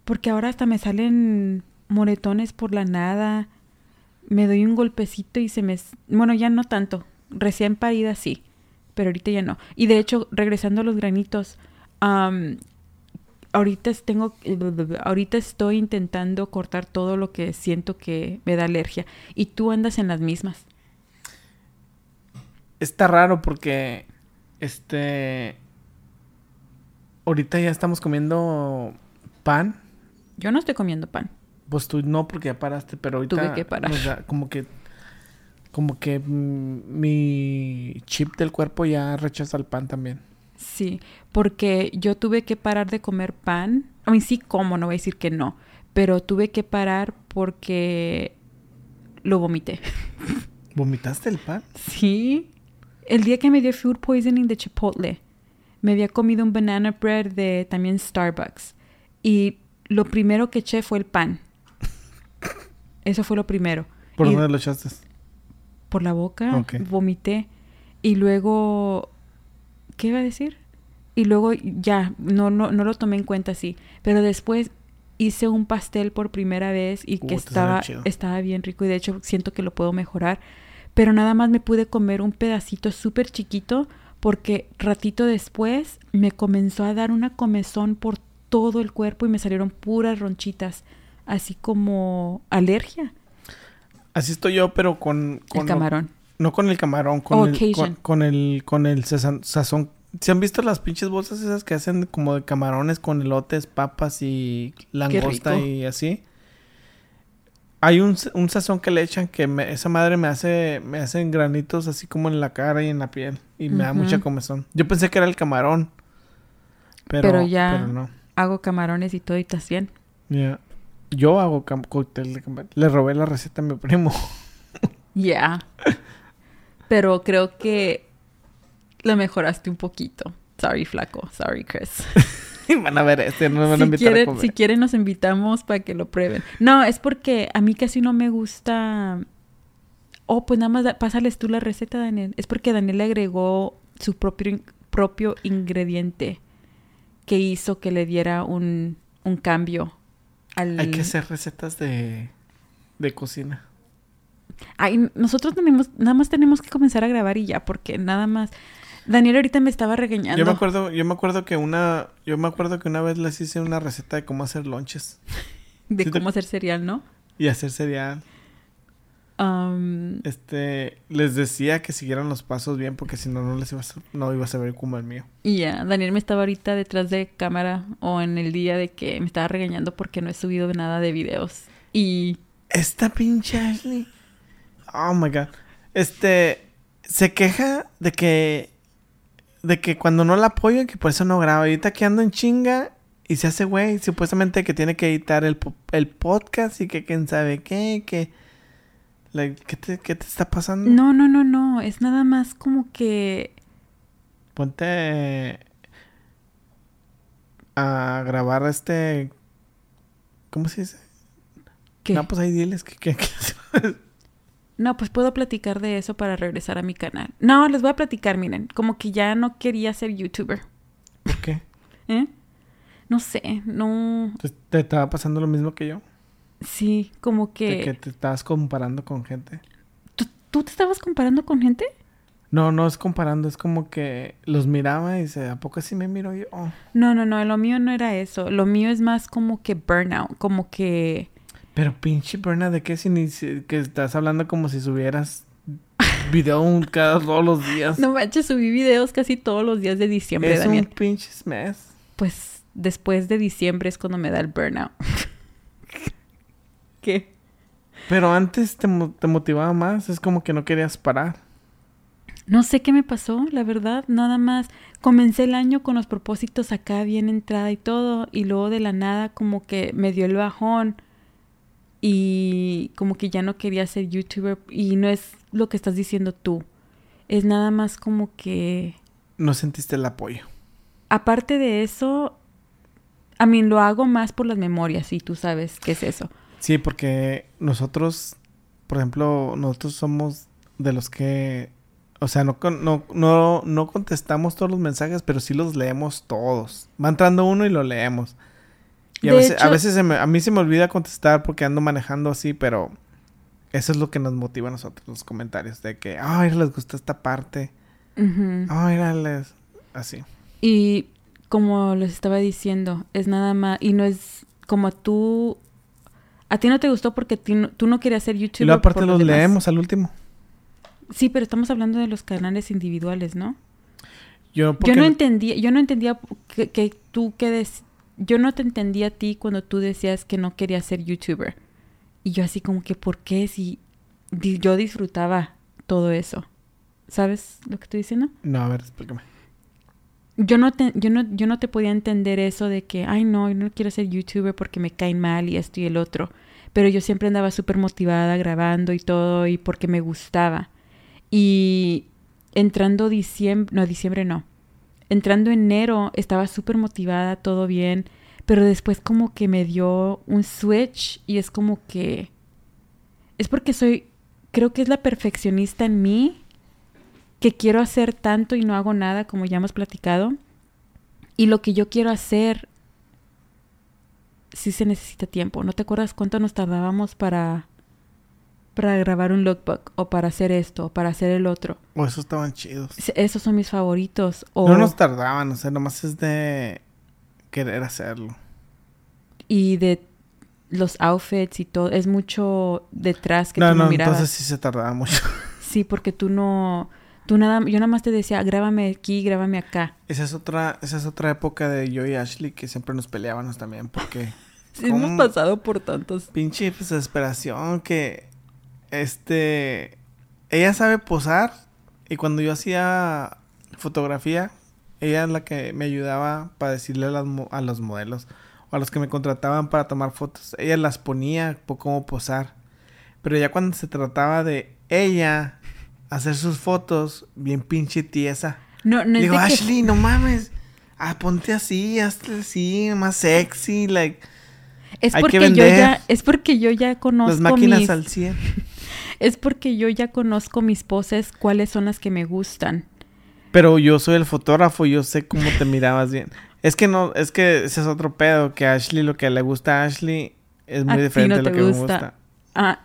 Porque ahora hasta me salen moretones por la nada. Me doy un golpecito y se me... Bueno, ya no tanto. Recién parida sí. Pero ahorita ya no. Y de hecho, regresando a los granitos, am, ahorita tengo... Ahorita estoy intentando cortar todo lo que siento que me da alergia. Y tú andas en las mismas. Está raro porque, este, ahorita ya estamos comiendo pan. Yo no estoy comiendo pan. Pues tú no, porque ya paraste, pero ahorita... Tuve que parar. o sea, como que... Como que mi chip del cuerpo ya rechaza el pan también. Sí, porque yo tuve que parar de comer pan. A mí sí como, no voy a decir que no, pero tuve que parar porque lo vomité. ¿Vomitaste el pan? Sí. El día que me dio food poisoning de Chipotle, me había comido un banana bread de también Starbucks. Y lo primero que eché fue el pan. Eso fue lo primero. ¿Por dónde lo echaste? Por la boca, vomité. Y luego, ¿qué iba a decir? Y luego ya, no, no, no lo tomé en cuenta así. Pero después hice un pastel por primera vez y que Uh, estaba, estaba bien rico y de hecho siento que lo puedo mejorar. Pero nada más me pude comer un pedacito súper chiquito porque ratito después me comenzó a dar una comezón por todo el cuerpo y me salieron puras ronchitas, así como alergia. Así estoy yo, pero con... con el camarón. No con el camarón, con Oh, el... Con, con el... Con el sazón... ¿Se han visto las pinches bolsas esas que hacen como de camarones con elotes, papas y langosta y así? Hay un, un sazón que le echan que me- esa madre me hace... Me hacen granitos así como en la cara y en la piel. Y me da mucha comezón. Yo pensé que era el camarón. Pero, Pero ya- Pero no. Hago camarones y todo y estás bien. Ya. Yo hago cóctel de camarón. Le robé la receta a mi primo. Ya. Pero creo que lo mejoraste un poquito. Sorry, flaco. Sorry, Chris. van a ver este, no a si, a quieren, comer. si quieren, nos invitamos para que lo prueben. No, es porque a mí casi no me gusta. Oh, pues nada más da- pásales tú la receta, Daniel. Es porque Daniel le agregó su propio, propio ingrediente que hizo que le diera un, un cambio al. Hay que hacer recetas de, de cocina. Ay, nosotros tenemos, nada más tenemos que comenzar a grabar y ya, porque nada más. Daniel ahorita me estaba regañando. Yo me acuerdo, yo me acuerdo que una, yo me acuerdo que una vez les hice una receta de cómo hacer lonches de Sí te- cómo hacer cereal, ¿no? y hacer cereal. Um, Este, les decía que siguieran los pasos bien porque si no no les iba a, no iba a saber como el mío. y ya, Daniel me estaba ahorita detrás de cámara o en el día de que me estaba regañando porque no he subido nada de videos. Y Esta pinche Ashley. Oh my god. Este se queja de que de que cuando no la apoyo que por eso no graba. Ahorita que ando en chinga y se hace güey, supuestamente que tiene que editar el, el podcast y que quién sabe qué, que like, ¿qué, te, ¿qué te está pasando? no, no, no, no, es nada más como que Ponte a grabar este ¿cómo se dice? ¿qué? No, pues ahí diles que, que- que- No, pues puedo platicar de eso para regresar a mi canal. No, les voy a platicar, miren, como que ya no quería ser youtuber, ¿Por qué? ¿eh? No sé, no, ¿Te, estaba pasando lo mismo que yo? sí, como De que... que te estabas comparando con gente. ¿Tú, tú te estabas comparando con gente? No, no es comparando, es como que los miraba y dice, ¿a poco así me miro yo? No, no, no, lo mío no era eso. Lo mío es más como que burnout, como que... Pero pinche Berna, ¿de qué si que estás hablando como si subieras video un- cada todos los días? No manches, subí videos casi todos los días de diciembre, es Daniel. un pinche mes. Pues después de diciembre es cuando me da el burnout. ¿Qué? Pero antes te, te motivaba más, es como que no querías parar. No sé qué me pasó, la verdad, nada más. Comencé el año con los propósitos acá bien entrada y todo, y luego de la nada como que me dio el bajón y como que ya no quería ser youtuber y no es lo que estás diciendo tú. Es nada más como que No sentiste el apoyo. aparte de eso, a mí lo hago más por las memorias y tú sabes qué es eso. Sí, porque nosotros, por ejemplo, nosotros somos de los que, o sea, no, no, no, no contestamos todos los mensajes, pero sí los leemos todos. Va entrando uno y lo leemos. Y a veces, a, veces se me- a mí se me olvida contestar porque ando manejando así, pero eso es lo que nos motiva a nosotros, los comentarios, de que, ay, les gustó esta parte, Ujú. ay, les... así. Y como les estaba diciendo, es nada más, y no es como tú, a ti no te gustó porque ti no- tú no querías ser youtuber. Y luego aparte los demás. leemos al último. Sí, pero estamos hablando de los canales individuales, ¿no? Yo, Yo porque- no entendía, yo no entendía que, que tú que des- yo no te entendía a ti cuando tú decías que no querías ser youtuber. Y yo así como que, ¿por qué? Si yo disfrutaba todo eso. ¿Sabes lo que estoy diciendo? No, a ver, explícame. Yo no, te, yo, no, yo no te podía entender eso de que, ay, no, yo no quiero ser youtuber porque me caen mal y esto y el otro. Pero yo siempre andaba súper motivada grabando y todo y porque me gustaba. Y entrando diciembre, no, diciembre no. Entrando enero estaba súper motivada, todo bien. Pero después como que me dio un switch y es como que... Es porque soy, creo que es la perfeccionista en mí que quiero hacer tanto y no hago nada, como ya hemos platicado. Y lo que yo quiero hacer, sí se necesita tiempo. ¿No te acuerdas cuánto nos tardábamos para, para grabar un lookbook? O para hacer esto, o para hacer el otro. O esos estaban chidos. Esos son mis favoritos. O, No nos tardaban, o sea, nomás es de querer hacerlo. Y de los outfits y todo. Es mucho detrás que no, tú no, no, mirabas. entonces sí se tardaba mucho. Sí, porque tú no... Tú nada, yo nada más te decía, grábame aquí, grábame acá. Esa es otra, esa es otra época de yo y Ashley que siempre nos peleábamos también porque Sí, hemos pasado por tantos. pinche desesperación que este ella sabe posar y cuando yo hacía fotografía ella es la que me ayudaba para decirle a, las a los modelos o a los que me contrataban para tomar fotos ella las ponía por cómo posar pero ya cuando se trataba de ella hacer sus fotos bien pinche tiesa No, no es Digo, que- Ashley, no mames. Ah, ponte así, hazte así, más sexy, like. Es Hay que porque yo ya, es porque yo ya conozco Las máquinas mis, al 100. Es porque yo ya conozco mis poses, cuáles son las que me gustan. Pero yo soy el fotógrafo, yo sé cómo te mirabas bien. Es que no, es que ese es otro pedo, que a Ashley lo que le gusta a Ashley es muy A diferente no de lo que me gusta. Ah,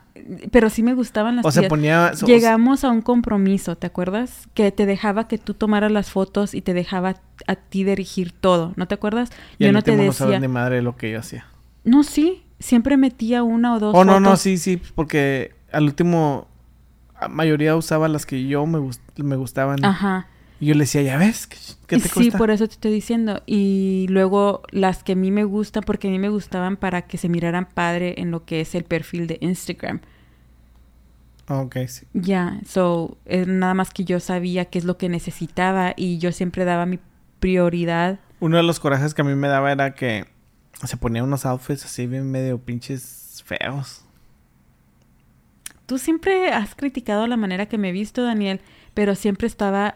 pero sí me gustaban las O se tuyas. ponía... so- Llegamos a un compromiso, ¿te acuerdas? Que te dejaba que tú tomaras las fotos y te dejaba a ti dirigir todo, ¿no te acuerdas? y yo no te último no decía. ni madre de lo que yo hacía. No, sí, siempre metía una o dos Oh, no, no, sí, sí, porque al último... La mayoría usaba las que yo me, gust- me gustaban. Ajy Y yo le decía, ¿ya ves? ¿Qué, te sí, cuesta? por eso te estoy diciendo. Y luego las que a mí me gustan, porque a mí me gustaban para que se miraran padre en lo que es el perfil de Instagram. Ah, Ok, sí. Ya, so, es nada más que yo sabía qué es lo que necesitaba y yo siempre daba mi prioridad. Uno de los corajes que a mí me daba era que se ponía unos outfits así bien medio pinches feos. Tú siempre has criticado la manera que me he visto, Daniel, pero siempre estaba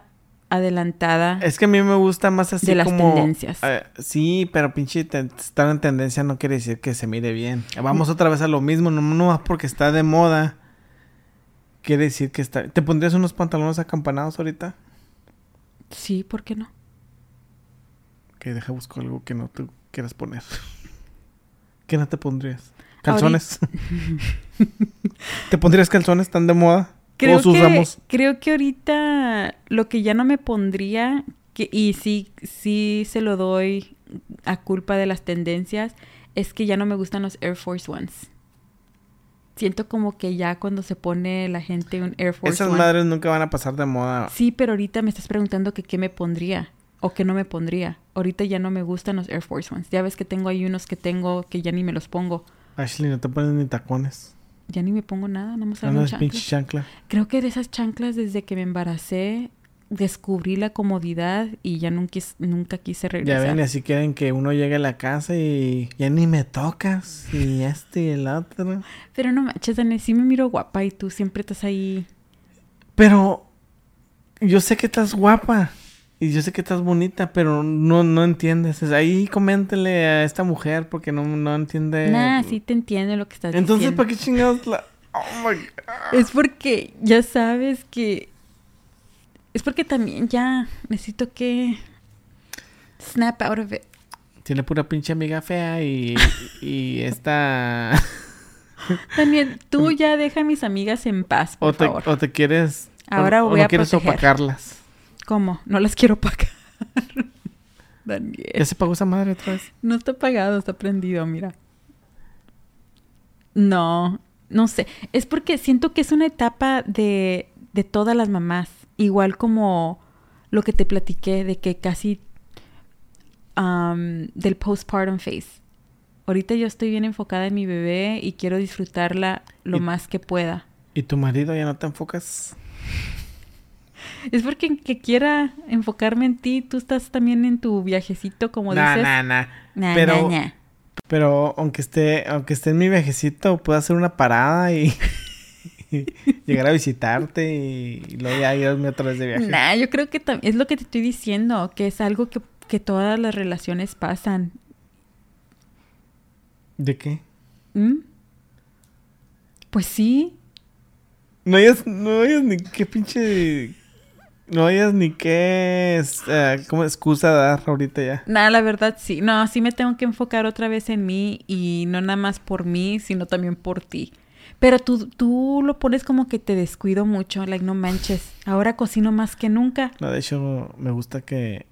adelantada. Es que a mí me gusta más así De las como... tendencias. eh, sí, pero pinche te- estar en tendencia no quiere decir que se mire bien. Vamos otra vez a lo mismo, no, no más porque está de moda. Quiere decir que está... ¿Te pondrías unos pantalones acampanados ahorita? Sí, ¿por qué no? Que deja busco algo que no te quieras poner. ¿Qué no te pondrías? ¿Calzones? ¿Te pondrías calzones tan de moda? Creo que, usamos. creo que ahorita lo que ya no me pondría, que, y sí, sí se lo doy a culpa de las tendencias, es que ya no me gustan los Air Force Ones. Siento como que ya cuando se pone la gente un Air Force Esas One. madres nunca van a pasar de moda. Sí, pero ahorita me estás preguntando que qué me pondría o qué no me pondría. Ahorita ya no me gustan los Air Force Ones. Ya ves que tengo ahí unos que tengo que ya ni me los pongo. Ashley, no te pones ni tacones. Ya ni me pongo nada, nada más es chanclas. pinche chancla. Creo que de esas chanclas desde que me embaracé descubrí la comodidad y ya nunca, nunca quise Ya regresar. ven, y así quieren que uno llegue a la casa y ya ni me tocas. Y este y el otro. Pero no manches, Dani, sí me miro guapa y tú siempre estás ahí. Pero yo sé que estás guapa. Y yo sé que estás bonita, pero no, no entiendes. Es ahí coméntele a esta mujer porque no, no entiende. Nah, sí te entiendo lo que estás Entonces, diciendo. ¿para qué chingados la.? Oh my god. Es porque ya sabes que... Es porque también ya necesito que... Snap out of it. Tiene pura pinche amiga fea y, y esta. Daniel, tú ya deja a mis amigas en paz, por o, te, favor. o te quieres. Ahora o, o voy no a quieres proteger. opacarlas. ¿Cómo? No las quiero pagar. Daniel. ¿Ya se pagó esa madre otra vez? No está apagado, está prendido, mira. No, no sé. Es porque siento que es una etapa de, de todas las mamás. Igual como lo que te platiqué de que casi um, del postpartum phase. Ahorita yo estoy bien enfocada en mi bebé y quiero disfrutarla lo más que pueda. ¿Y tu marido ya no te enfocas? Es porque que quiera enfocarme en ti, tú estás también en tu viajecito, como Nah, dices. nah, nah. Nah, Pero- nah, nah. Pero aunque esté, aunque esté en mi viajecito, puedo hacer una parada y, y llegar a visitarte y, y luego ya irme otra vez de viaje. Nah, yo creo que es lo que te estoy diciendo, que es algo que, que todas las relaciones pasan. ¿De qué? ¿Mm? Pues sí. No hayas, no hayas ni qué pinche. No hayas ni qué es, eh, como excusa dar ahorita ya. Nada, la verdad sí. No, sí me tengo que enfocar otra vez en mí y no nada más por mí, sino también por ti. Pero tú, tú lo pones como que te descuido mucho, like no manches. Ahora cocino más que nunca. No, de hecho, me gusta que.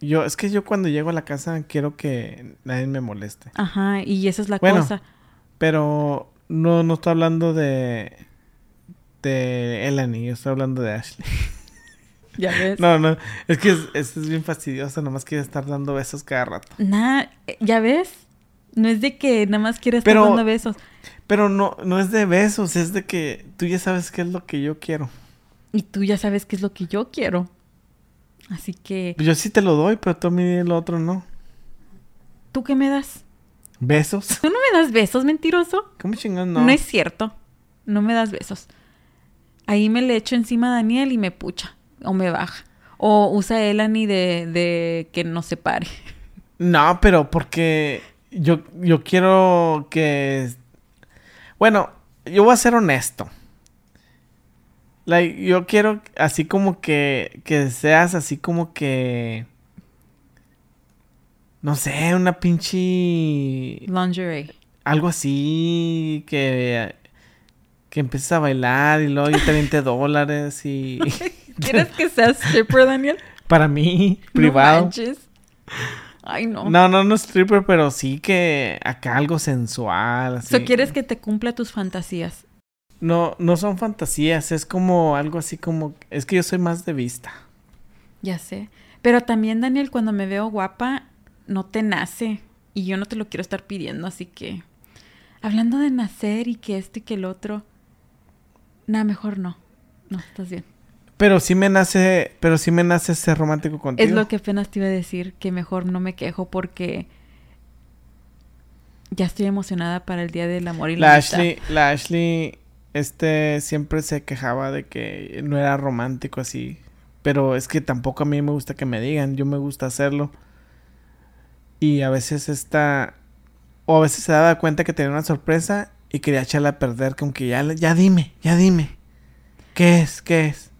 Yo, es que yo cuando llego a la casa quiero que nadie me moleste. Ajá, y esa es la Bueno. cosa. Pero no, no estoy hablando de. de Elani, yo estoy hablando de Ashley. Ya ves. No, no, es que es, es, es bien fastidiosa, nomás quiere estar dando besos cada rato. Nada, eh, ya ves. No es de que nada más quieras estar Pero- dando besos. Pero no, no es de besos, es de que tú ya sabes qué es lo que yo quiero. Y tú ya sabes qué es lo que yo quiero. Así que, Yo sí te lo doy, pero tú a mí lo otro no. ¿tú qué me das? ¿Besos? ¿Tú no me das besos, mentiroso? ¿Cómo chingón No. no? es cierto. No me das besos. Ahí me le echo encima a Daniel y me pucha. O me baja. O usa Elani de, de que nos separe. No, pero porque yo, yo quiero que... Bueno, yo voy a ser honesto. Like, yo quiero así como que, que seas así como que... No sé, una pinche... Lingerie. Algo así que... Que empieces a bailar y luego yo te aviente dólares y... ¿Quieres que seas stripper, Daniel? Para mí, No privado. manches. Ay, no. No, no, no stripper, pero sí que acá algo sensual. Así. So, ¿Quieres que te cumpla tus fantasías? No, no son fantasías, es como algo así como... Es que yo soy más de vista. Ya sé. Pero también, Daniel, cuando me veo guapa, no te nace. Y yo no te lo quiero estar pidiendo, así que... Hablando de nacer y que esto y que el otro... Nada, mejor no. No, estás bien. Pero sí me nace, pero sí me nace ser romántico contigo. Es lo que apenas te iba a decir, que mejor no me quejo porque... Ya estoy emocionada para el Día del Amor y la, La. Ashley, la Ashley, este, siempre se quejaba de que no era romántico así. Pero es que tampoco a mí me gusta que me digan, yo me gusta hacerlo. Y a veces está... O a veces se daba cuenta que tenía una sorpresa y quería echarla a perder, como que ya, ya dime, ya dime. ¿Qué es? ¿Qué es?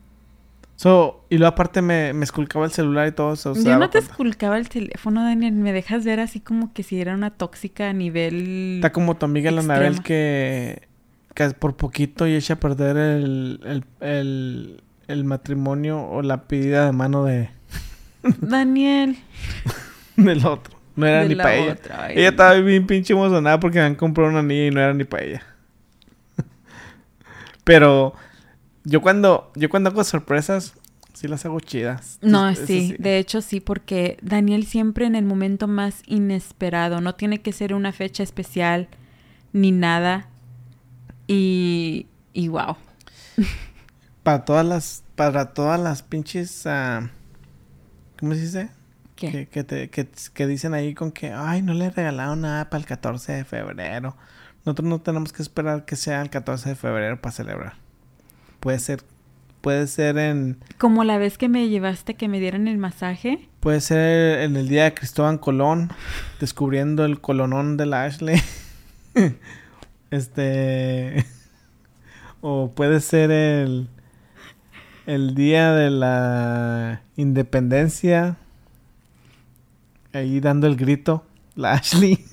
So, y luego aparte me, me esculcaba el celular y todo eso. Yo no te cuenta. esculcaba el teléfono, Daniel. Me dejas ver así como que si era una tóxica a nivel... Está como tu amiga la Anabel que, que por poquito y echa a perder el, el, el, el matrimonio o la pedida de mano de, Daniel. del otro. No era de ni para ella. ay, Ella estaba bien pinche emocionada porque me han comprado una niña y no era ni para ella. Pero yo cuando, yo cuando hago sorpresas, sí las hago chidas. No, sí, de hecho sí, porque Daniel siempre en el momento más inesperado, no tiene que ser una fecha especial ni nada. Y, y wow. Para todas las, para todas las pinches, ah, ¿cómo se dice? ¿Qué? Que, que, te- que, que dicen ahí con que, ay, no le he regalado nada para el 14 de febrero. Nosotros no tenemos que esperar que sea el 14 de febrero para celebrar. Puede ser, puede ser en, Como la vez que me llevaste que me dieran el masaje. puede ser en el día de Cristóbal Colón, descubriendo el colonón de la Ashley. este, o puede ser el, el día de la independencia, ahí dando el grito, la Ashley.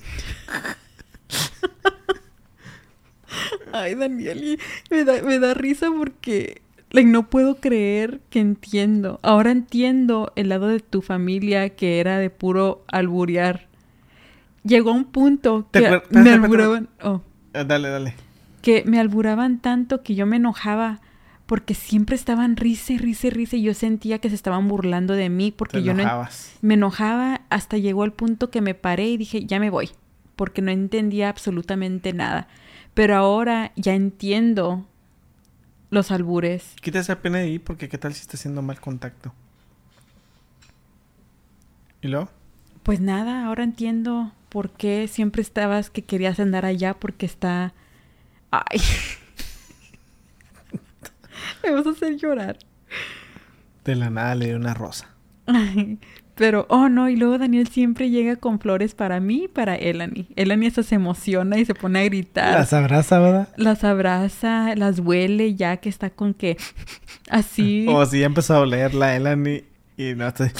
Ay, Daniel, y me da, me da risa porque like, no puedo creer que entiendo. Ahora entiendo el lado de tu familia que era de puro alburear. Llegó a un punto ¿Te que me alburaban. Oh. Eh, Dale, dale. que me alburaban tanto que yo me enojaba porque siempre estaban risa, risa, risa y yo sentía que se estaban burlando de mí porque Te yo no enojabas. me enojaba hasta llegó el punto que me paré y dije, ya me voy, porque no entendía absolutamente nada. Pero ahora ya entiendo los albures. Quita esa pena de ahí porque qué tal si está haciendo mal contacto. ¿Y luego? Pues nada, ahora entiendo por qué siempre estabas que querías andar allá porque está... Ay. me vas a hacer llorar. De la nada le dio una rosa. Pero, oh no, y luego Daniel siempre llega con flores para mí y para Elani. Elani hasta se emociona y se pone a gritar. Las abraza, ¿verdad? Las abraza, las huele ya que está con que así, O si ya empezó a oler la Elani y no te...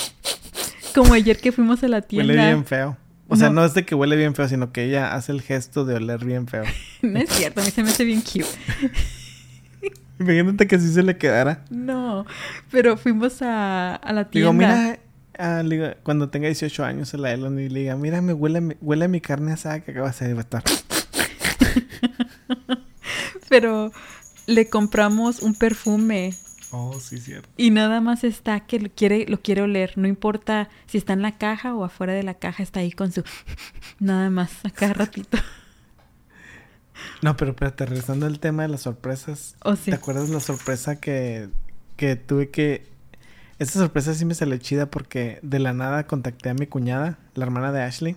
como ayer que fuimos a la tienda. huele bien feo. O sea, No. no es de que huele bien feo, sino que ella hace el gesto de oler bien feo. No es cierto, a mí se me hace bien cute. Imagínate que así se le quedara. No, pero fuimos a, a la tienda. Digo, mira, ah, le digo, cuando tenga 18 años a la Elani y le diga, mira, me huele, mi- huele mi carne asada que acaba de estar... Pero le compramos un perfume Oh, sí, cierto. y nada más está que lo quiere, lo quiere oler. No importa si está en la caja o afuera de la caja, está ahí con su... Nada más, a cada ratito. No, pero espérate, regresando al tema de las sorpresas. Oh, sí. ¿Te acuerdas la sorpresa que, que tuve que... Esta sorpresa sí me salió chida porque de la nada contacté a mi cuñada, la hermana de Ashley.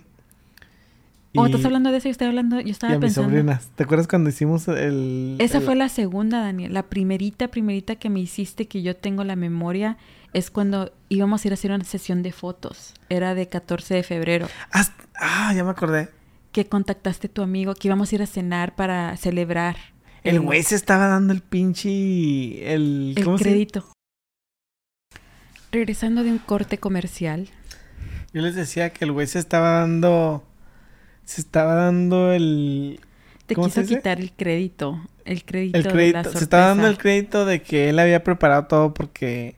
Oh, y- ¿estás hablando de eso? Yo estaba hablando, yo Y estaba a mis pensando... sobrinas. ¿Te acuerdas cuando hicimos el... Esa el- fue la segunda, Daniel. La primerita, primerita que me hiciste, que yo tengo la memoria, es cuando íbamos a ir a hacer una sesión de fotos. Era de 14 de febrero. Ah, ah, ya me acordé. Que contactaste a tu amigo, que íbamos a ir a cenar para celebrar. El güey se estaba dando el pinche... El, El ¿cómo se- crédito. Regresando de un corte comercial. Yo les decía que el güey se estaba dando... Se estaba dando el... Te ¿Cómo se quiso quitar el crédito. El crédito. El de la crédito. Se estaba dando el crédito de que él había preparado todo porque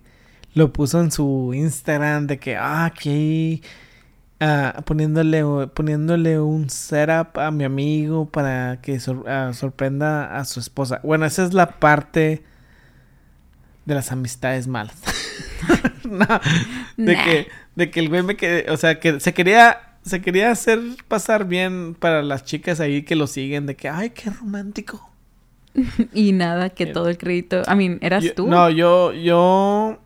lo puso en su Instagram de que, ah, aquí ah, poniéndole, poniéndole un setup a mi amigo para que sor- ah, sorprenda a su esposa. Bueno, esa es la parte de las amistades malas. No, de Nah. que, de que el güey me quedé, o sea, que se quería, se quería hacer pasar bien para las chicas ahí que lo siguen, de que, ay, qué romántico. Y nada, que todo el crédito. I mean, eras Yo- tú. No, yo, yo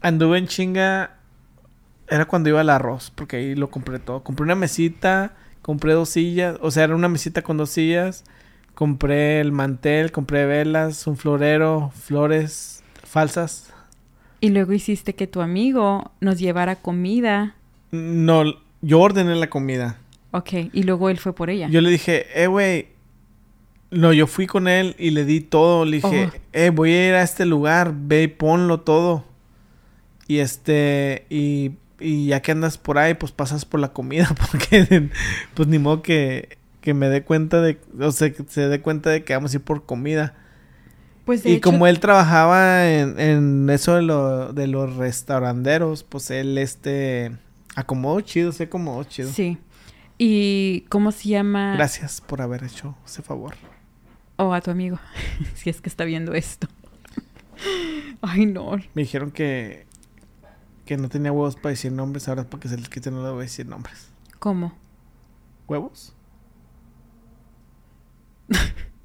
anduve en chinga. Era cuando iba al arroz, porque ahí lo compré todo. Compré una mesita, compré dos sillas, o sea, era una mesita con dos sillas. Compré el mantel, compré velas, un florero, flores falsas. Y luego hiciste que tu amigo nos llevara comida. No, yo ordené la comida. Ok, y luego él fue por ella. Yo le dije, eh, güey. No, yo fui con él y le di todo. Le dije, Oh. eh, voy a ir a este lugar, ve y ponlo todo. Y este, y, y ya que andas por ahí, pues pasas por la comida, porque pues ni modo que, que me dé cuenta de, o sea, que se dé cuenta de que vamos a ir por comida. Pues de Y hecho, como él trabajaba en, en eso de, lo, de los restauranteros, pues él, este, acomodó chido, se acomodó chido. Sí. ¿Y cómo se llama? Gracias por haber hecho ese favor. O a tu amigo, si es que está viendo esto. Ay, no. Me dijeron que, que no tenía huevos para decir nombres, ahora porque se les quite no le voy a decir nombres. ¿Cómo? ¿Huevos?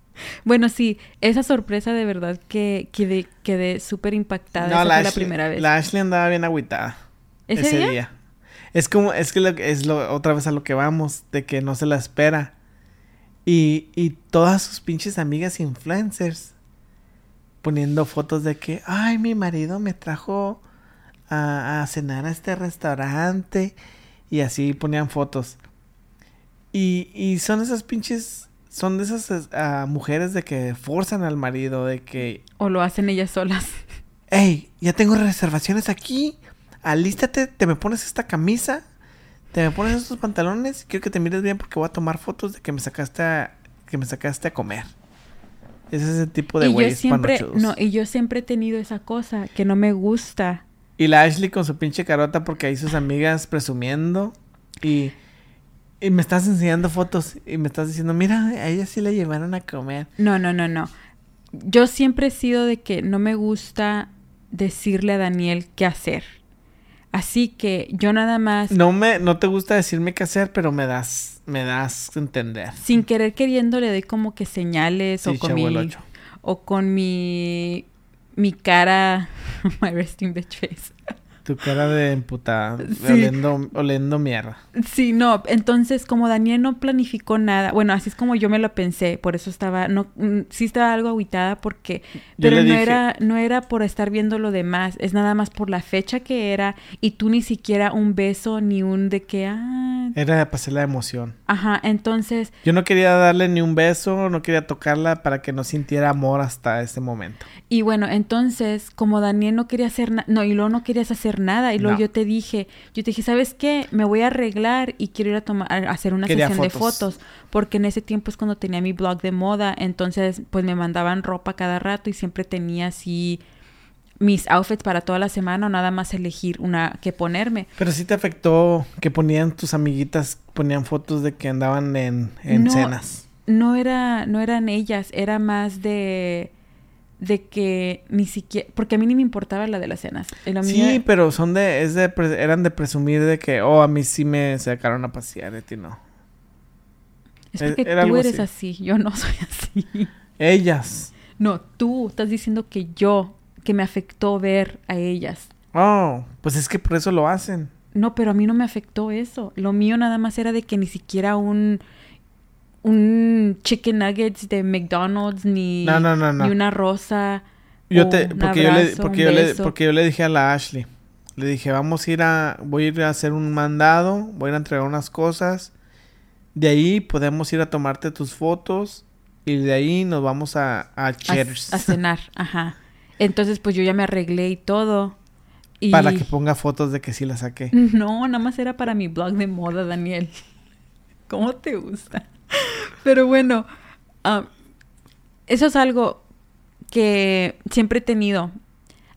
Bueno, sí, esa sorpresa de verdad que quedé, quedé súper impactada. Esa fue la Ashley- primera vez. La Ashley andaba bien agüitada. ¿Ese, día? Es como, es que lo, que- es lo, otra vez a lo que vamos, de que no se la espera. Y, y todas sus pinches amigas influencers poniendo fotos de que, ay, mi marido me trajo a, a cenar a este restaurante. Y así ponían fotos. Y, y son esas pinches, son de esas ah, mujeres de que forzan al marido, de que, ¿O lo hacen ellas solas? Hey, ya tengo reservaciones aquí. Alístate, te me pones esta camisa, te me pones estos pantalones. Quiero que te mires bien porque voy a tomar fotos de que me sacaste a, que me sacaste a comer. Ese es el tipo de güeyes siempre, panochudos. no, y yo siempre he tenido esa cosa que no me gusta. Y la Ashley con su pinche carota porque ahí sus amigas presumiendo. Y, y me estás enseñando fotos y me estás diciendo, mira, a ella sí la llevaron a comer. No, no, no, no. yo siempre he sido de que no me gusta decirle a Daniel qué hacer. Así que yo nada más, No me, no te gusta decirme qué hacer, pero me das, me das entender. sin querer queriendo, le doy como que señales o con mi, o con mi, mi cara, my resting bitch face. Tu cara de emputada, Sí. oliendo, oliendo mierda. Sí, no, entonces como Daniel no planificó nada, bueno, así es como yo me lo pensé, por eso estaba, no, mm, sí estaba algo aguitada porque, Yo pero no dije- era, no era por estar viendo lo demás, es nada más por la fecha que era y tú ni siquiera un beso ni un de que, ah, Era de pasar la emoción. ajá, entonces, Yo no quería darle ni un beso, no quería tocarla para que no sintiera amor hasta ese momento. y bueno, entonces como Daniel no quería hacer nada, no, y luego no querías hacer nada y luego No. yo te dije, yo te dije, ¿sabes qué? Me voy a arreglar y quiero ir a tomar, a hacer una Quería sesión de fotos. fotos. porque en ese tiempo es cuando tenía mi blog de moda, entonces pues me mandaban ropa cada rato y siempre tenía así mis outfits para toda la semana o nada más elegir una que ponerme. Pero sí te afectó que ponían tus amiguitas, ponían fotos de que andaban en, en No, cenas. No era, no eran ellas, era más de de que ni siquiera, porque a mí ni me importaba la de las cenas. Sí, pero son de, es de, eran de presumir de que, oh, a mí sí me sacaron a pasear, a ti no. es e- porque tú eres así. así, yo no soy así. Ellas. No, tú estás diciendo que yo, que me afectó ver a ellas. Oh, pues es que por eso lo hacen. No, pero a mí no me afectó eso. Lo mío nada más era de que ni siquiera un un chicken nuggets de McDonald's ni, No, no, no, no. ni una rosa. Yo te, porque yo le, porque yo le, porque yo le dije a la Ashley, le dije, vamos a ir a, voy a ir a hacer un mandado, voy a ir a entregar unas cosas, de ahí podemos ir a tomarte tus fotos y de ahí nos vamos a, a a, Cheddars a cenar, ajá. Entonces, pues yo ya me arreglé y todo. Y para que ponga fotos de que sí la saqué. No, nada más era para mi blog de moda, Daniel. ¿Cómo te gusta? Pero bueno, ah, eso es algo que siempre he tenido.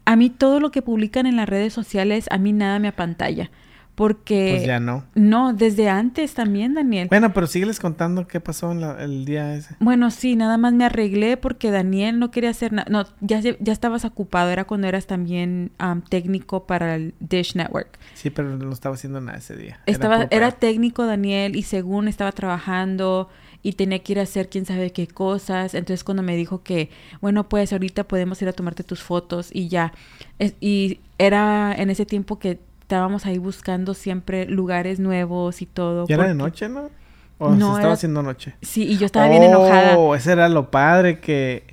A mí todo lo que publican en las redes sociales, a mí nada me apantalla. Porque... Pues ya no. No, desde antes también, Daniel. Bueno, pero sígueles contando qué pasó en la- el día ese. Bueno, sí, nada más me arreglé porque Daniel no quería hacer nada. No, ya, ya estabas ocupado. Era cuando eras también am, técnico para el Dish Network. Sí, pero no estaba haciendo nada ese día. Estaba, era técnico Daniel y según estaba trabajando y tenía que ir a hacer quién sabe qué cosas. Entonces cuando me dijo que, bueno, pues ahorita podemos ir a tomarte tus fotos y ya. Es- y era en ese tiempo que estábamos ahí buscando siempre lugares nuevos y todo. ¿Ya era de noche, no? ¿O No, se estaba era- haciendo noche? Sí, y yo estaba bien enojada. Oh, ese era lo padre que,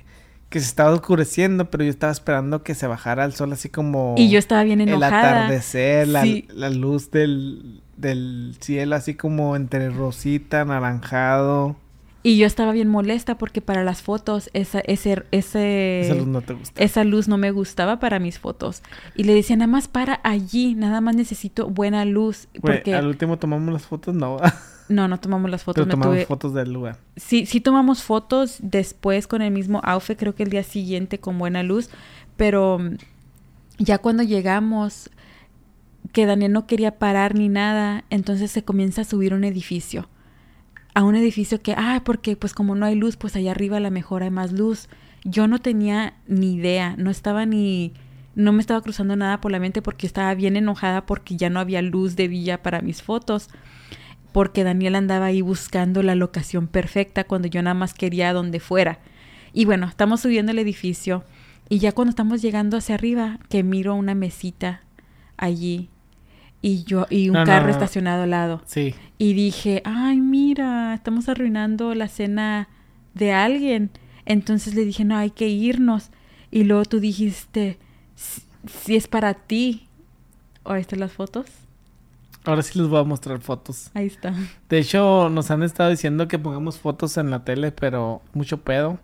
que se estaba oscureciendo, pero yo estaba esperando que se bajara el sol así como Y yo estaba bien el enojada. atardecer, la, Sí. la luz del, del cielo así como entre rosita, anaranjado. Y yo estaba bien molesta porque para las fotos esa, ese, ese, Esa luz no te gusta. esa luz no me gustaba para mis fotos. Y le decía, nada más para allí, nada más necesito buena luz. Porque al último tomamos las fotos, no. no, no tomamos las fotos. pero me tomamos tuve- fotos del lugar. Sí, sí tomamos fotos después con el mismo outfit, creo que el día siguiente con buena luz. Pero mm, ya cuando llegamos, que Daniel no quería parar ni nada, entonces se comienza a subir un edificio. A un edificio que, ah, porque pues como no hay luz, pues allá arriba a lo mejor hay más luz. Yo no tenía ni idea, no estaba ni, no me estaba cruzando nada por la mente porque estaba bien enojada porque ya no había luz de villa para mis fotos. Porque Daniel andaba ahí buscando la locación perfecta cuando yo nada más quería donde fuera. Y bueno, estamos subiendo el edificio y ya cuando estamos llegando hacia arriba, que miro una mesita allí y yo y un No, carro no. estacionado al lado. Sí. Y dije, ay, mira, estamos arruinando la cena de alguien. Entonces le dije, no, hay que irnos. Y luego tú dijiste, si, es para ti. ¿O ahí están las fotos? Ahora sí les voy a mostrar fotos. Ahí está. De hecho, nos han estado diciendo que pongamos fotos en la tele, pero mucho pedo.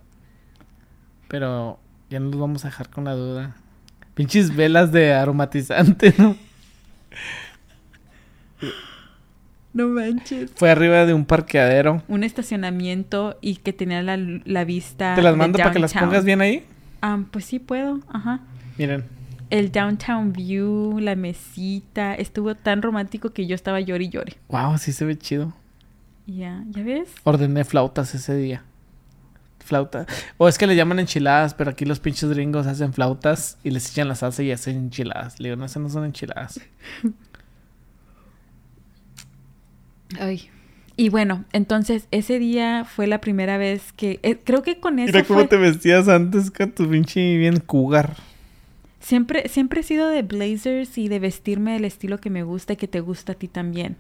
Pero ya no los vamos a dejar con la duda. Pinches velas de aromatizante, ¿no? No manches. Fue arriba de un parqueadero. Un estacionamiento y que tenía la, la vista. ¿Te las mando para que las pongas bien ahí? Ah, pues sí puedo, ajá. Miren. El downtown view, la mesita, estuvo tan romántico que yo estaba llore y llore. Wow, sí se ve chido. Ya, ¿ya ves? Ordené flautas ese día. flauta. O es que le llaman enchiladas, pero aquí los pinches gringos hacen flautas y les echan la salsa y hacen enchiladas. Le digo, no, esas no son enchiladas. Ay. Y bueno, entonces ese día fue la primera vez que eh, creo que con eso Mira cómo fue- te vestías antes con tu pinche bien cougar. siempre siempre he sido de blazers y de vestirme del estilo que me gusta y que te gusta a ti también.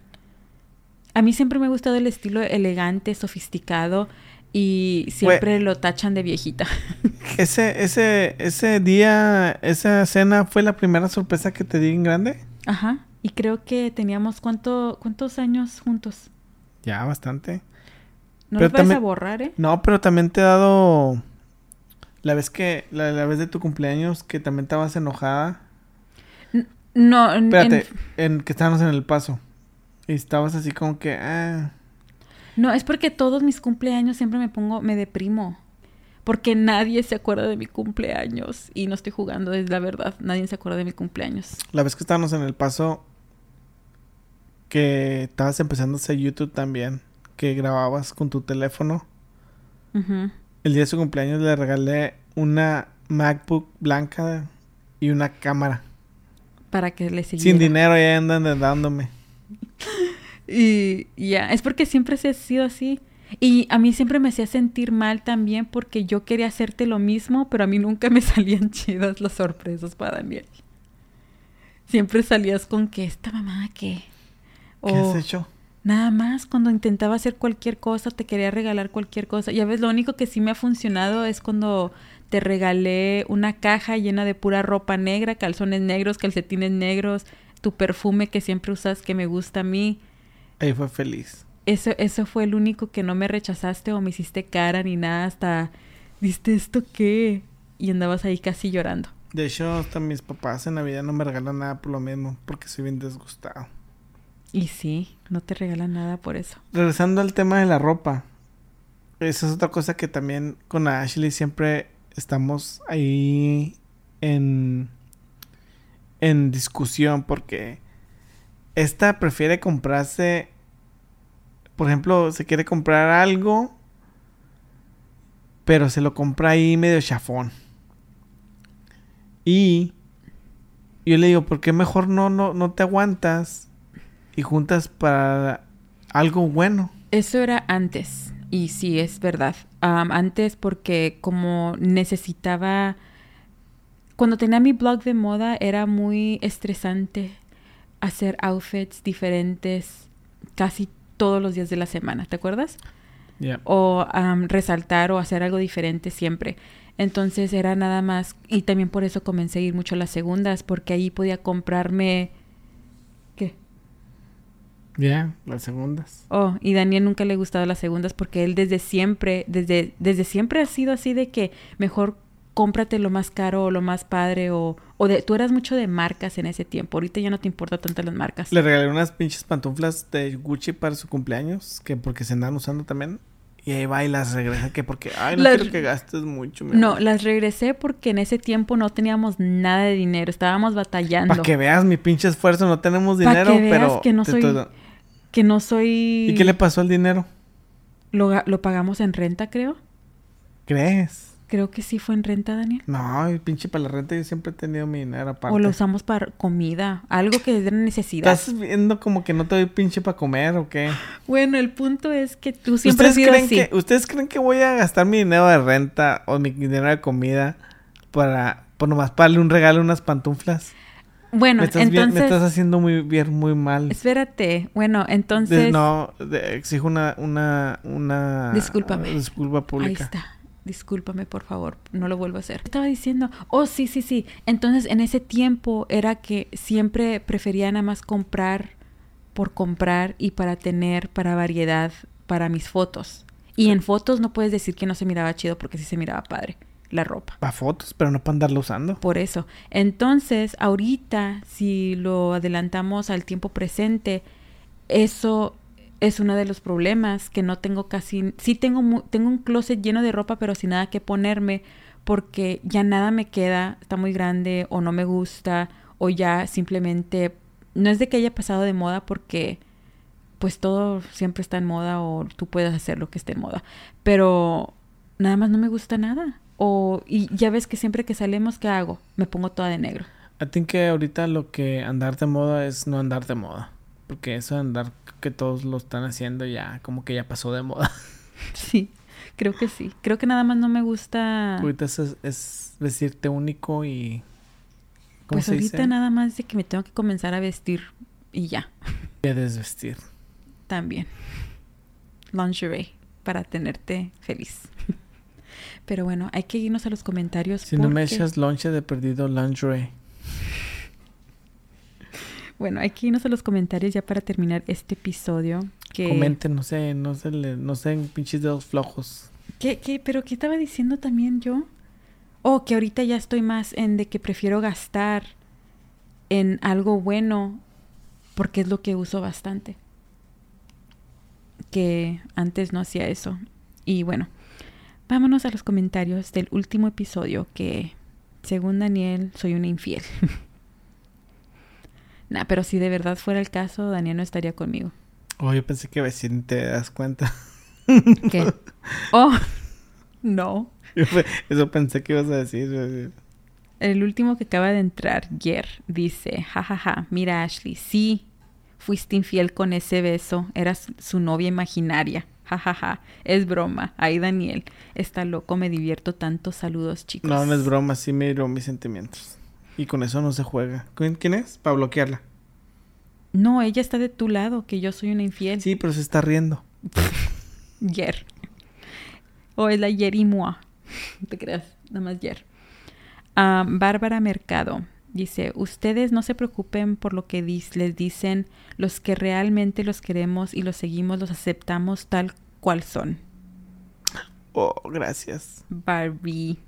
A mí siempre me ha gustado el estilo elegante, sofisticado y siempre lo tachan de viejita. Ese, ese, ese día, esa cena fue la primera sorpresa que te di en grande. Ajá. Y creo que teníamos cuánto cuántos años juntos. Ya, bastante. No Pero vas a borrar, ¿eh? No, pero también te he dado la vez que, la, la vez de tu cumpleaños que también estabas enojada. No, en- Espérate, en- en que estábamos en el paso. Y estabas así como que, ah, No, es porque todos mis cumpleaños siempre me pongo, me deprimo. Porque nadie se acuerda de mi cumpleaños. Y no estoy jugando, es la verdad. Nadie se acuerda de mi cumpleaños. la vez que estábamos en el paso que estabas empezando a hacer YouTube también, que grababas con tu teléfono. El día de su cumpleaños le regalé una MacBook blanca y una cámara. Para que le siguiera. Sin dinero ya andan dándome. Y y ya, es porque siempre se ha sido así. Y a mí siempre me hacía sentir mal también porque yo quería hacerte lo mismo, pero a mí nunca me salían chidas las sorpresas para Daniel. Siempre salías con que esta mamá que... ¿Qué has hecho? Nada más, cuando intentaba hacer cualquier cosa, te quería regalar cualquier cosa. Ya ves, lo único que sí me ha funcionado es cuando te regalé una caja llena de pura ropa negra, calzones negros, calcetines negros, tu perfume que siempre usas que me gusta a mí. Ahí fue feliz. Eso, eso fue el único que no me rechazaste o me hiciste cara ni nada hasta, ¿viste esto qué? Y andabas ahí casi llorando. De hecho, hasta mis papás en Navidad no me regalan nada por lo mismo, porque soy bien disgustado. Y sí, no te regalan nada por eso. Regresando al tema de la ropa. Esa es otra cosa que también con Ashley siempre estamos ahí en, en discusión porque esta prefiere comprarse, por ejemplo, se quiere comprar algo, pero se lo compra ahí medio chafón. Y yo le digo, ¿por qué mejor no, no, no te aguantas y juntas para algo bueno? Eso era antes, y sí, es verdad. Antes porque como necesitaba... Cuando tenía mi blog de moda era muy estresante hacer outfits diferentes casi todos los días de la semana, ¿te acuerdas? O am, resaltar o hacer algo diferente siempre. Entonces era nada más, y también por eso comencé a ir mucho a las segundas, porque ahí podía comprarme... ¿Qué? Ya, las segundas. Oh, y Daniel nunca le gustaba las segundas porque él desde siempre, desde, desde siempre ha sido así de que mejor cómprate lo más caro o lo más padre o, o de, tú eras mucho de marcas en ese tiempo, ahorita ya no te importa tanto las marcas. Le regalé unas pinches pantuflas de Gucci para su cumpleaños, que porque se andan usando también. Y ahí va y las regresa, que porque, ay, no Las- quiero que gastes mucho. mi No, amor. las regresé porque en ese tiempo no teníamos nada de dinero, estábamos batallando. Para que veas mi pinche esfuerzo, no tenemos Pa' dinero, que veas pero... que no soy- estoy Que no soy... ¿Y qué le pasó al dinero? lo, lo pagamos en renta, creo. ¿Crees? Creo que sí fue en renta, Daniel. No, el pinche para la renta yo siempre he tenido mi dinero aparte. O lo usamos para comida, algo que es de necesidad. ¿Estás viendo como que no te doy pinche para comer o qué? Bueno, el punto es que tú siempre has ¿Ustedes sido creen, así. que, ¿Ustedes creen que voy a gastar mi dinero de renta o mi dinero de comida para, por nomás para darle un regalo, unas pantuflas? Bueno, me, estás bien- entonces... me estás haciendo muy bien, muy mal. Espérate. Bueno, De- entonces... no, de- exijo una, una, una... Discúlpame. Disculpa Ahí pública. está. Discúlpame, por favor. No lo vuelvo a hacer. Estaba diciendo... Oh, sí, sí, sí. Entonces, en ese tiempo era que siempre prefería nada más comprar por comprar y para tener para variedad para mis fotos. Y en fotos no puedes decir que no se miraba chido porque sí se miraba padre la ropa. Para fotos, pero no para andarlo usando. Por eso. Entonces, ahorita, si lo adelantamos al tiempo presente, eso es uno de los problemas que no tengo casi. Sí tengo, tengo un closet lleno de ropa, pero sin nada que ponerme, porque ya nada me queda, está muy grande, o no me gusta, o ya simplemente. No es de que haya pasado de moda, porque pues todo siempre está en moda, o tú puedes hacer lo que esté en moda. Pero nada más no me gusta nada. O, y ya ves que siempre que salimos, ¿qué hago? Me pongo toda de negro. I think que ahorita lo que andar de moda es no andar de moda. Porque eso de andar que todos lo están haciendo ya, como que ya pasó de moda. Sí, creo que sí. Creo que nada más no me gusta. ahorita es, es vestirte único y. ¿Cómo Pues se ahorita dice? nada más de que me tengo que comenzar a vestir y ya, Y a desvestir. también. Lingerie para tenerte feliz. Pero bueno, hay que irnos a los comentarios. Si no me echas lonche de perdido lingerie. Bueno, hay que irnos a los comentarios ya para terminar este episodio. Que... Comenten, no sé, no sé, le- no sé, pinches dedos flojos. ¿Qué, qué? ¿Pero qué estaba diciendo también yo? Oh, que ahorita ya estoy más en de que prefiero gastar en algo bueno porque es lo que uso bastante. Que antes no hacía eso. Y bueno, vámonos a los comentarios del último episodio que, según Daniel, soy una infiel. nah, pero si de verdad fuera el caso, Daniel no estaría conmigo. Oh, yo pensé que ni te das cuenta. ¿Qué? oh, no. Yo Eso pensé que ibas a decir. El último que acaba de entrar, Yer, dice, jajaja, mira Ashley, sí, fuiste infiel con ese beso, eras su novia imaginaria, jajaja, es broma, ay Daniel, está loco, me divierto tanto, saludos chicos. No, no es broma, sí miro mis sentimientos. Y con eso no se juega. ¿Quién es? Para bloquearla. No, ella está de tu lado, que yo soy una infiel. Sí, pero se está riendo. Yer. O es la Yer y moi. No te creas, nada más Yer. Ah, Bárbara Mercado dice, ustedes no se preocupen por lo que les dicen, los que realmente los queremos y los seguimos, los aceptamos tal cual son. Oh, gracias. Barbie.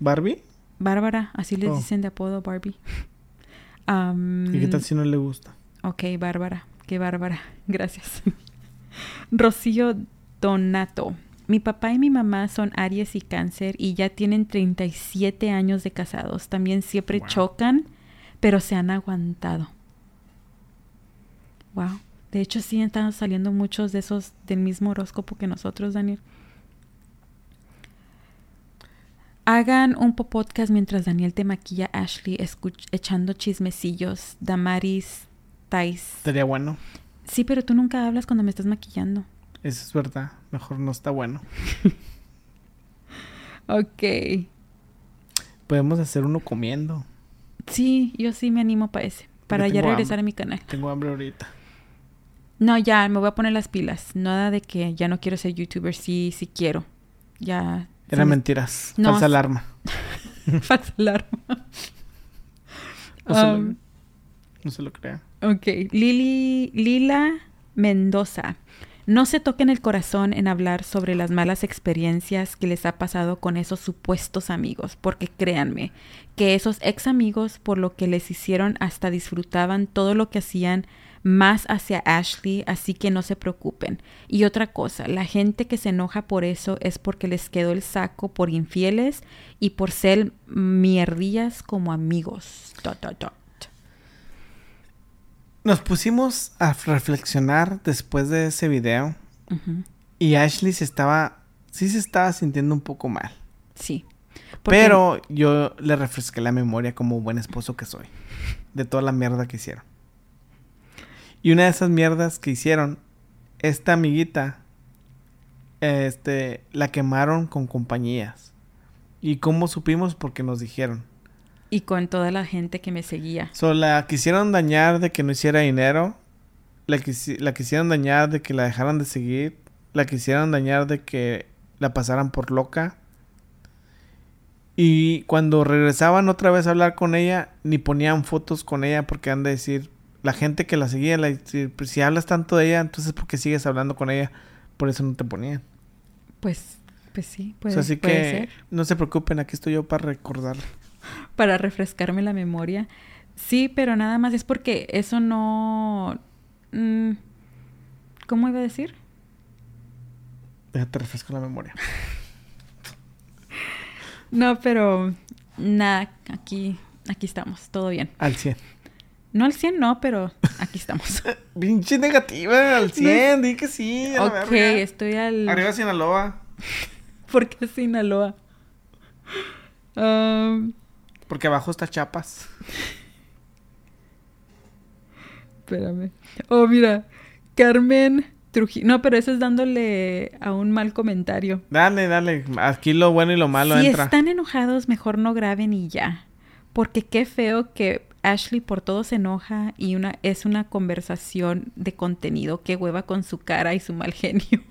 ¿Barbie? Bárbara, así les Oh. dicen de apodo Barbie. ¿Y qué tal si no le gusta? Ok, Bárbara. Qué bárbara. Gracias. Rocío Donato. Mi papá y mi mamá son Aries y Cáncer y ya tienen 37 años de casados. También siempre Wow. chocan, pero se han aguantado. Wow. De hecho, sí están saliendo muchos de esos del mismo horóscopo que nosotros, Daniel. Hagan un po- podcast mientras Daniel te maquilla Ashley echando chismecillos. Damaris, Thais. Estaría bueno. Sí, pero tú nunca hablas cuando me estás maquillando. Eso es verdad. Mejor no está bueno. Ok. Podemos hacer uno comiendo. Sí, yo sí me animo para ese. Para ya regresar hambre. a mi canal. Tengo hambre ahorita. No, ya, me voy a poner las pilas. Nada de que ya no quiero ser youtuber. Sí, sí quiero. Ya. Eran mentiras. No, Falsa alarma. Falsa alarma. No se, lo, Um, no se lo crea. Ok, Lili, Lila Mendoza. No se toquen el corazón en hablar sobre las malas experiencias que les ha pasado con esos supuestos amigos, porque créanme que esos ex amigos por lo que les hicieron hasta disfrutaban todo lo que hacían más hacia Ashley, así que no se preocupen. Y otra cosa, la gente que se enoja por eso es porque les quedó el saco por infieles y por ser mierdillas como amigos. Dot, dot, dot. Nos pusimos a reflexionar después de ese video. Y Ashley se estaba. Sí se estaba sintiendo un poco mal. Sí. Porque- Pero yo le refresqué la memoria como buen esposo que soy. De toda la mierda que hicieron. Y una de esas mierdas que hicieron, esta amiguita, este, la quemaron con compañías. ¿Y cómo supimos? Porque nos dijeron. Y con toda la gente que me seguía. So, la quisieron dañar de que no hiciera dinero. La, quisi- la quisieron dañar de que la dejaran de seguir. La quisieron dañar de que la pasaran por loca. Y cuando regresaban otra vez a hablar con ella, ni ponían fotos con ella porque han de decir, la gente que la seguía, la, si, pues, si hablas tanto de ella, entonces ¿por qué sigues hablando con ella? Por eso no te ponían. Pues, pues sí, O puede, sea, así puede que ser. no se preocupen, aquí estoy yo para recordarle. Para refrescarme la memoria. Sí, pero nada más es porque eso no... mm, ¿Cómo iba a decir? Déjate refresco la memoria. No, pero nada, aquí, aquí estamos, todo bien. Al 100. No al 100, no, pero aquí estamos. Pinche negativa, al 100, di que sí. a ok, estoy al... Arriba Sinaloa. ¿Por qué Sinaloa? Um, Porque abajo está Chapas. espérame. Oh, mira. Carmen Trujillo. No, pero eso es dándole a un mal comentario. Dale, dale. Aquí lo bueno y lo malo si entra. están enojados, mejor no graben y ya. Porque qué feo que Ashley por todo se enoja y una es una conversación de contenido. Qué hueva con su cara y su mal genio.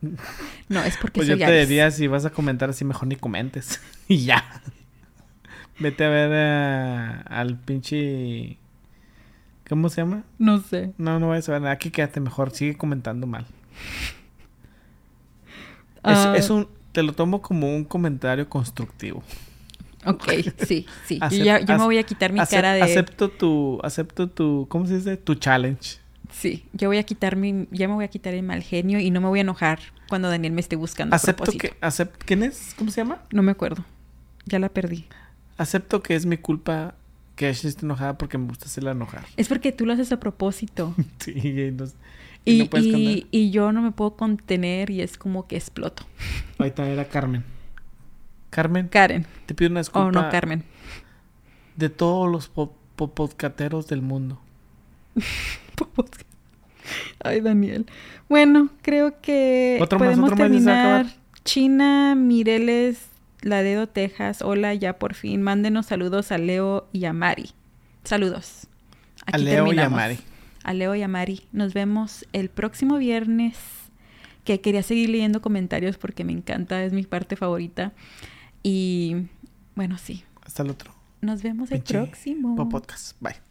no, es porque Pues yo te diría, si vas a comentar así, mejor ni comentes. y ya. Vete a ver eh, al pinche... ¿Cómo se llama? No sé. No, no vayas a ver nada. Aquí quédate mejor. Sigue comentando mal. Es, Ah, es un... Te lo tomo como un comentario constructivo. Ok, sí, sí. Yo Acep- ya, yo me voy a quitar mi cara de... Acepto tu... Acepto tu... ¿Cómo se dice? Tu challenge. Sí, yo voy a quitar mi... Ya me voy a quitar el mal genio y no me voy a enojar cuando Daniel me esté buscando a Acepto propósito. que... ¿Quién es? ¿Cómo se llama? No me acuerdo. Ya la perdí. Acepto que es mi culpa que Ashley esté enojada porque me gusta hacerla enojar. Es porque tú lo haces a propósito. Sí, y, no, y Y, no y- yo no me puedo contener y es como que exploto. Ahorita era Carmen. Carmen, Karen. te pido una disculpa Oh, no, Carmen. de todos los po- po- podcateros del mundo. Ay, Daniel. Bueno, creo que Otro podemos más, terminar. China, Mireles, Laredo, Texas. Hola, ya por fin. Mándenos saludos a Leo y a Mari. Saludos. A Leo y a terminamos. Mari. A Leo y a Mari. Nos vemos el próximo viernes. Que quería seguir leyendo comentarios porque me encanta, es mi parte favorita. Y bueno, sí. Hasta el otro Nos vemos el Pinche próximo. podcast. Bye.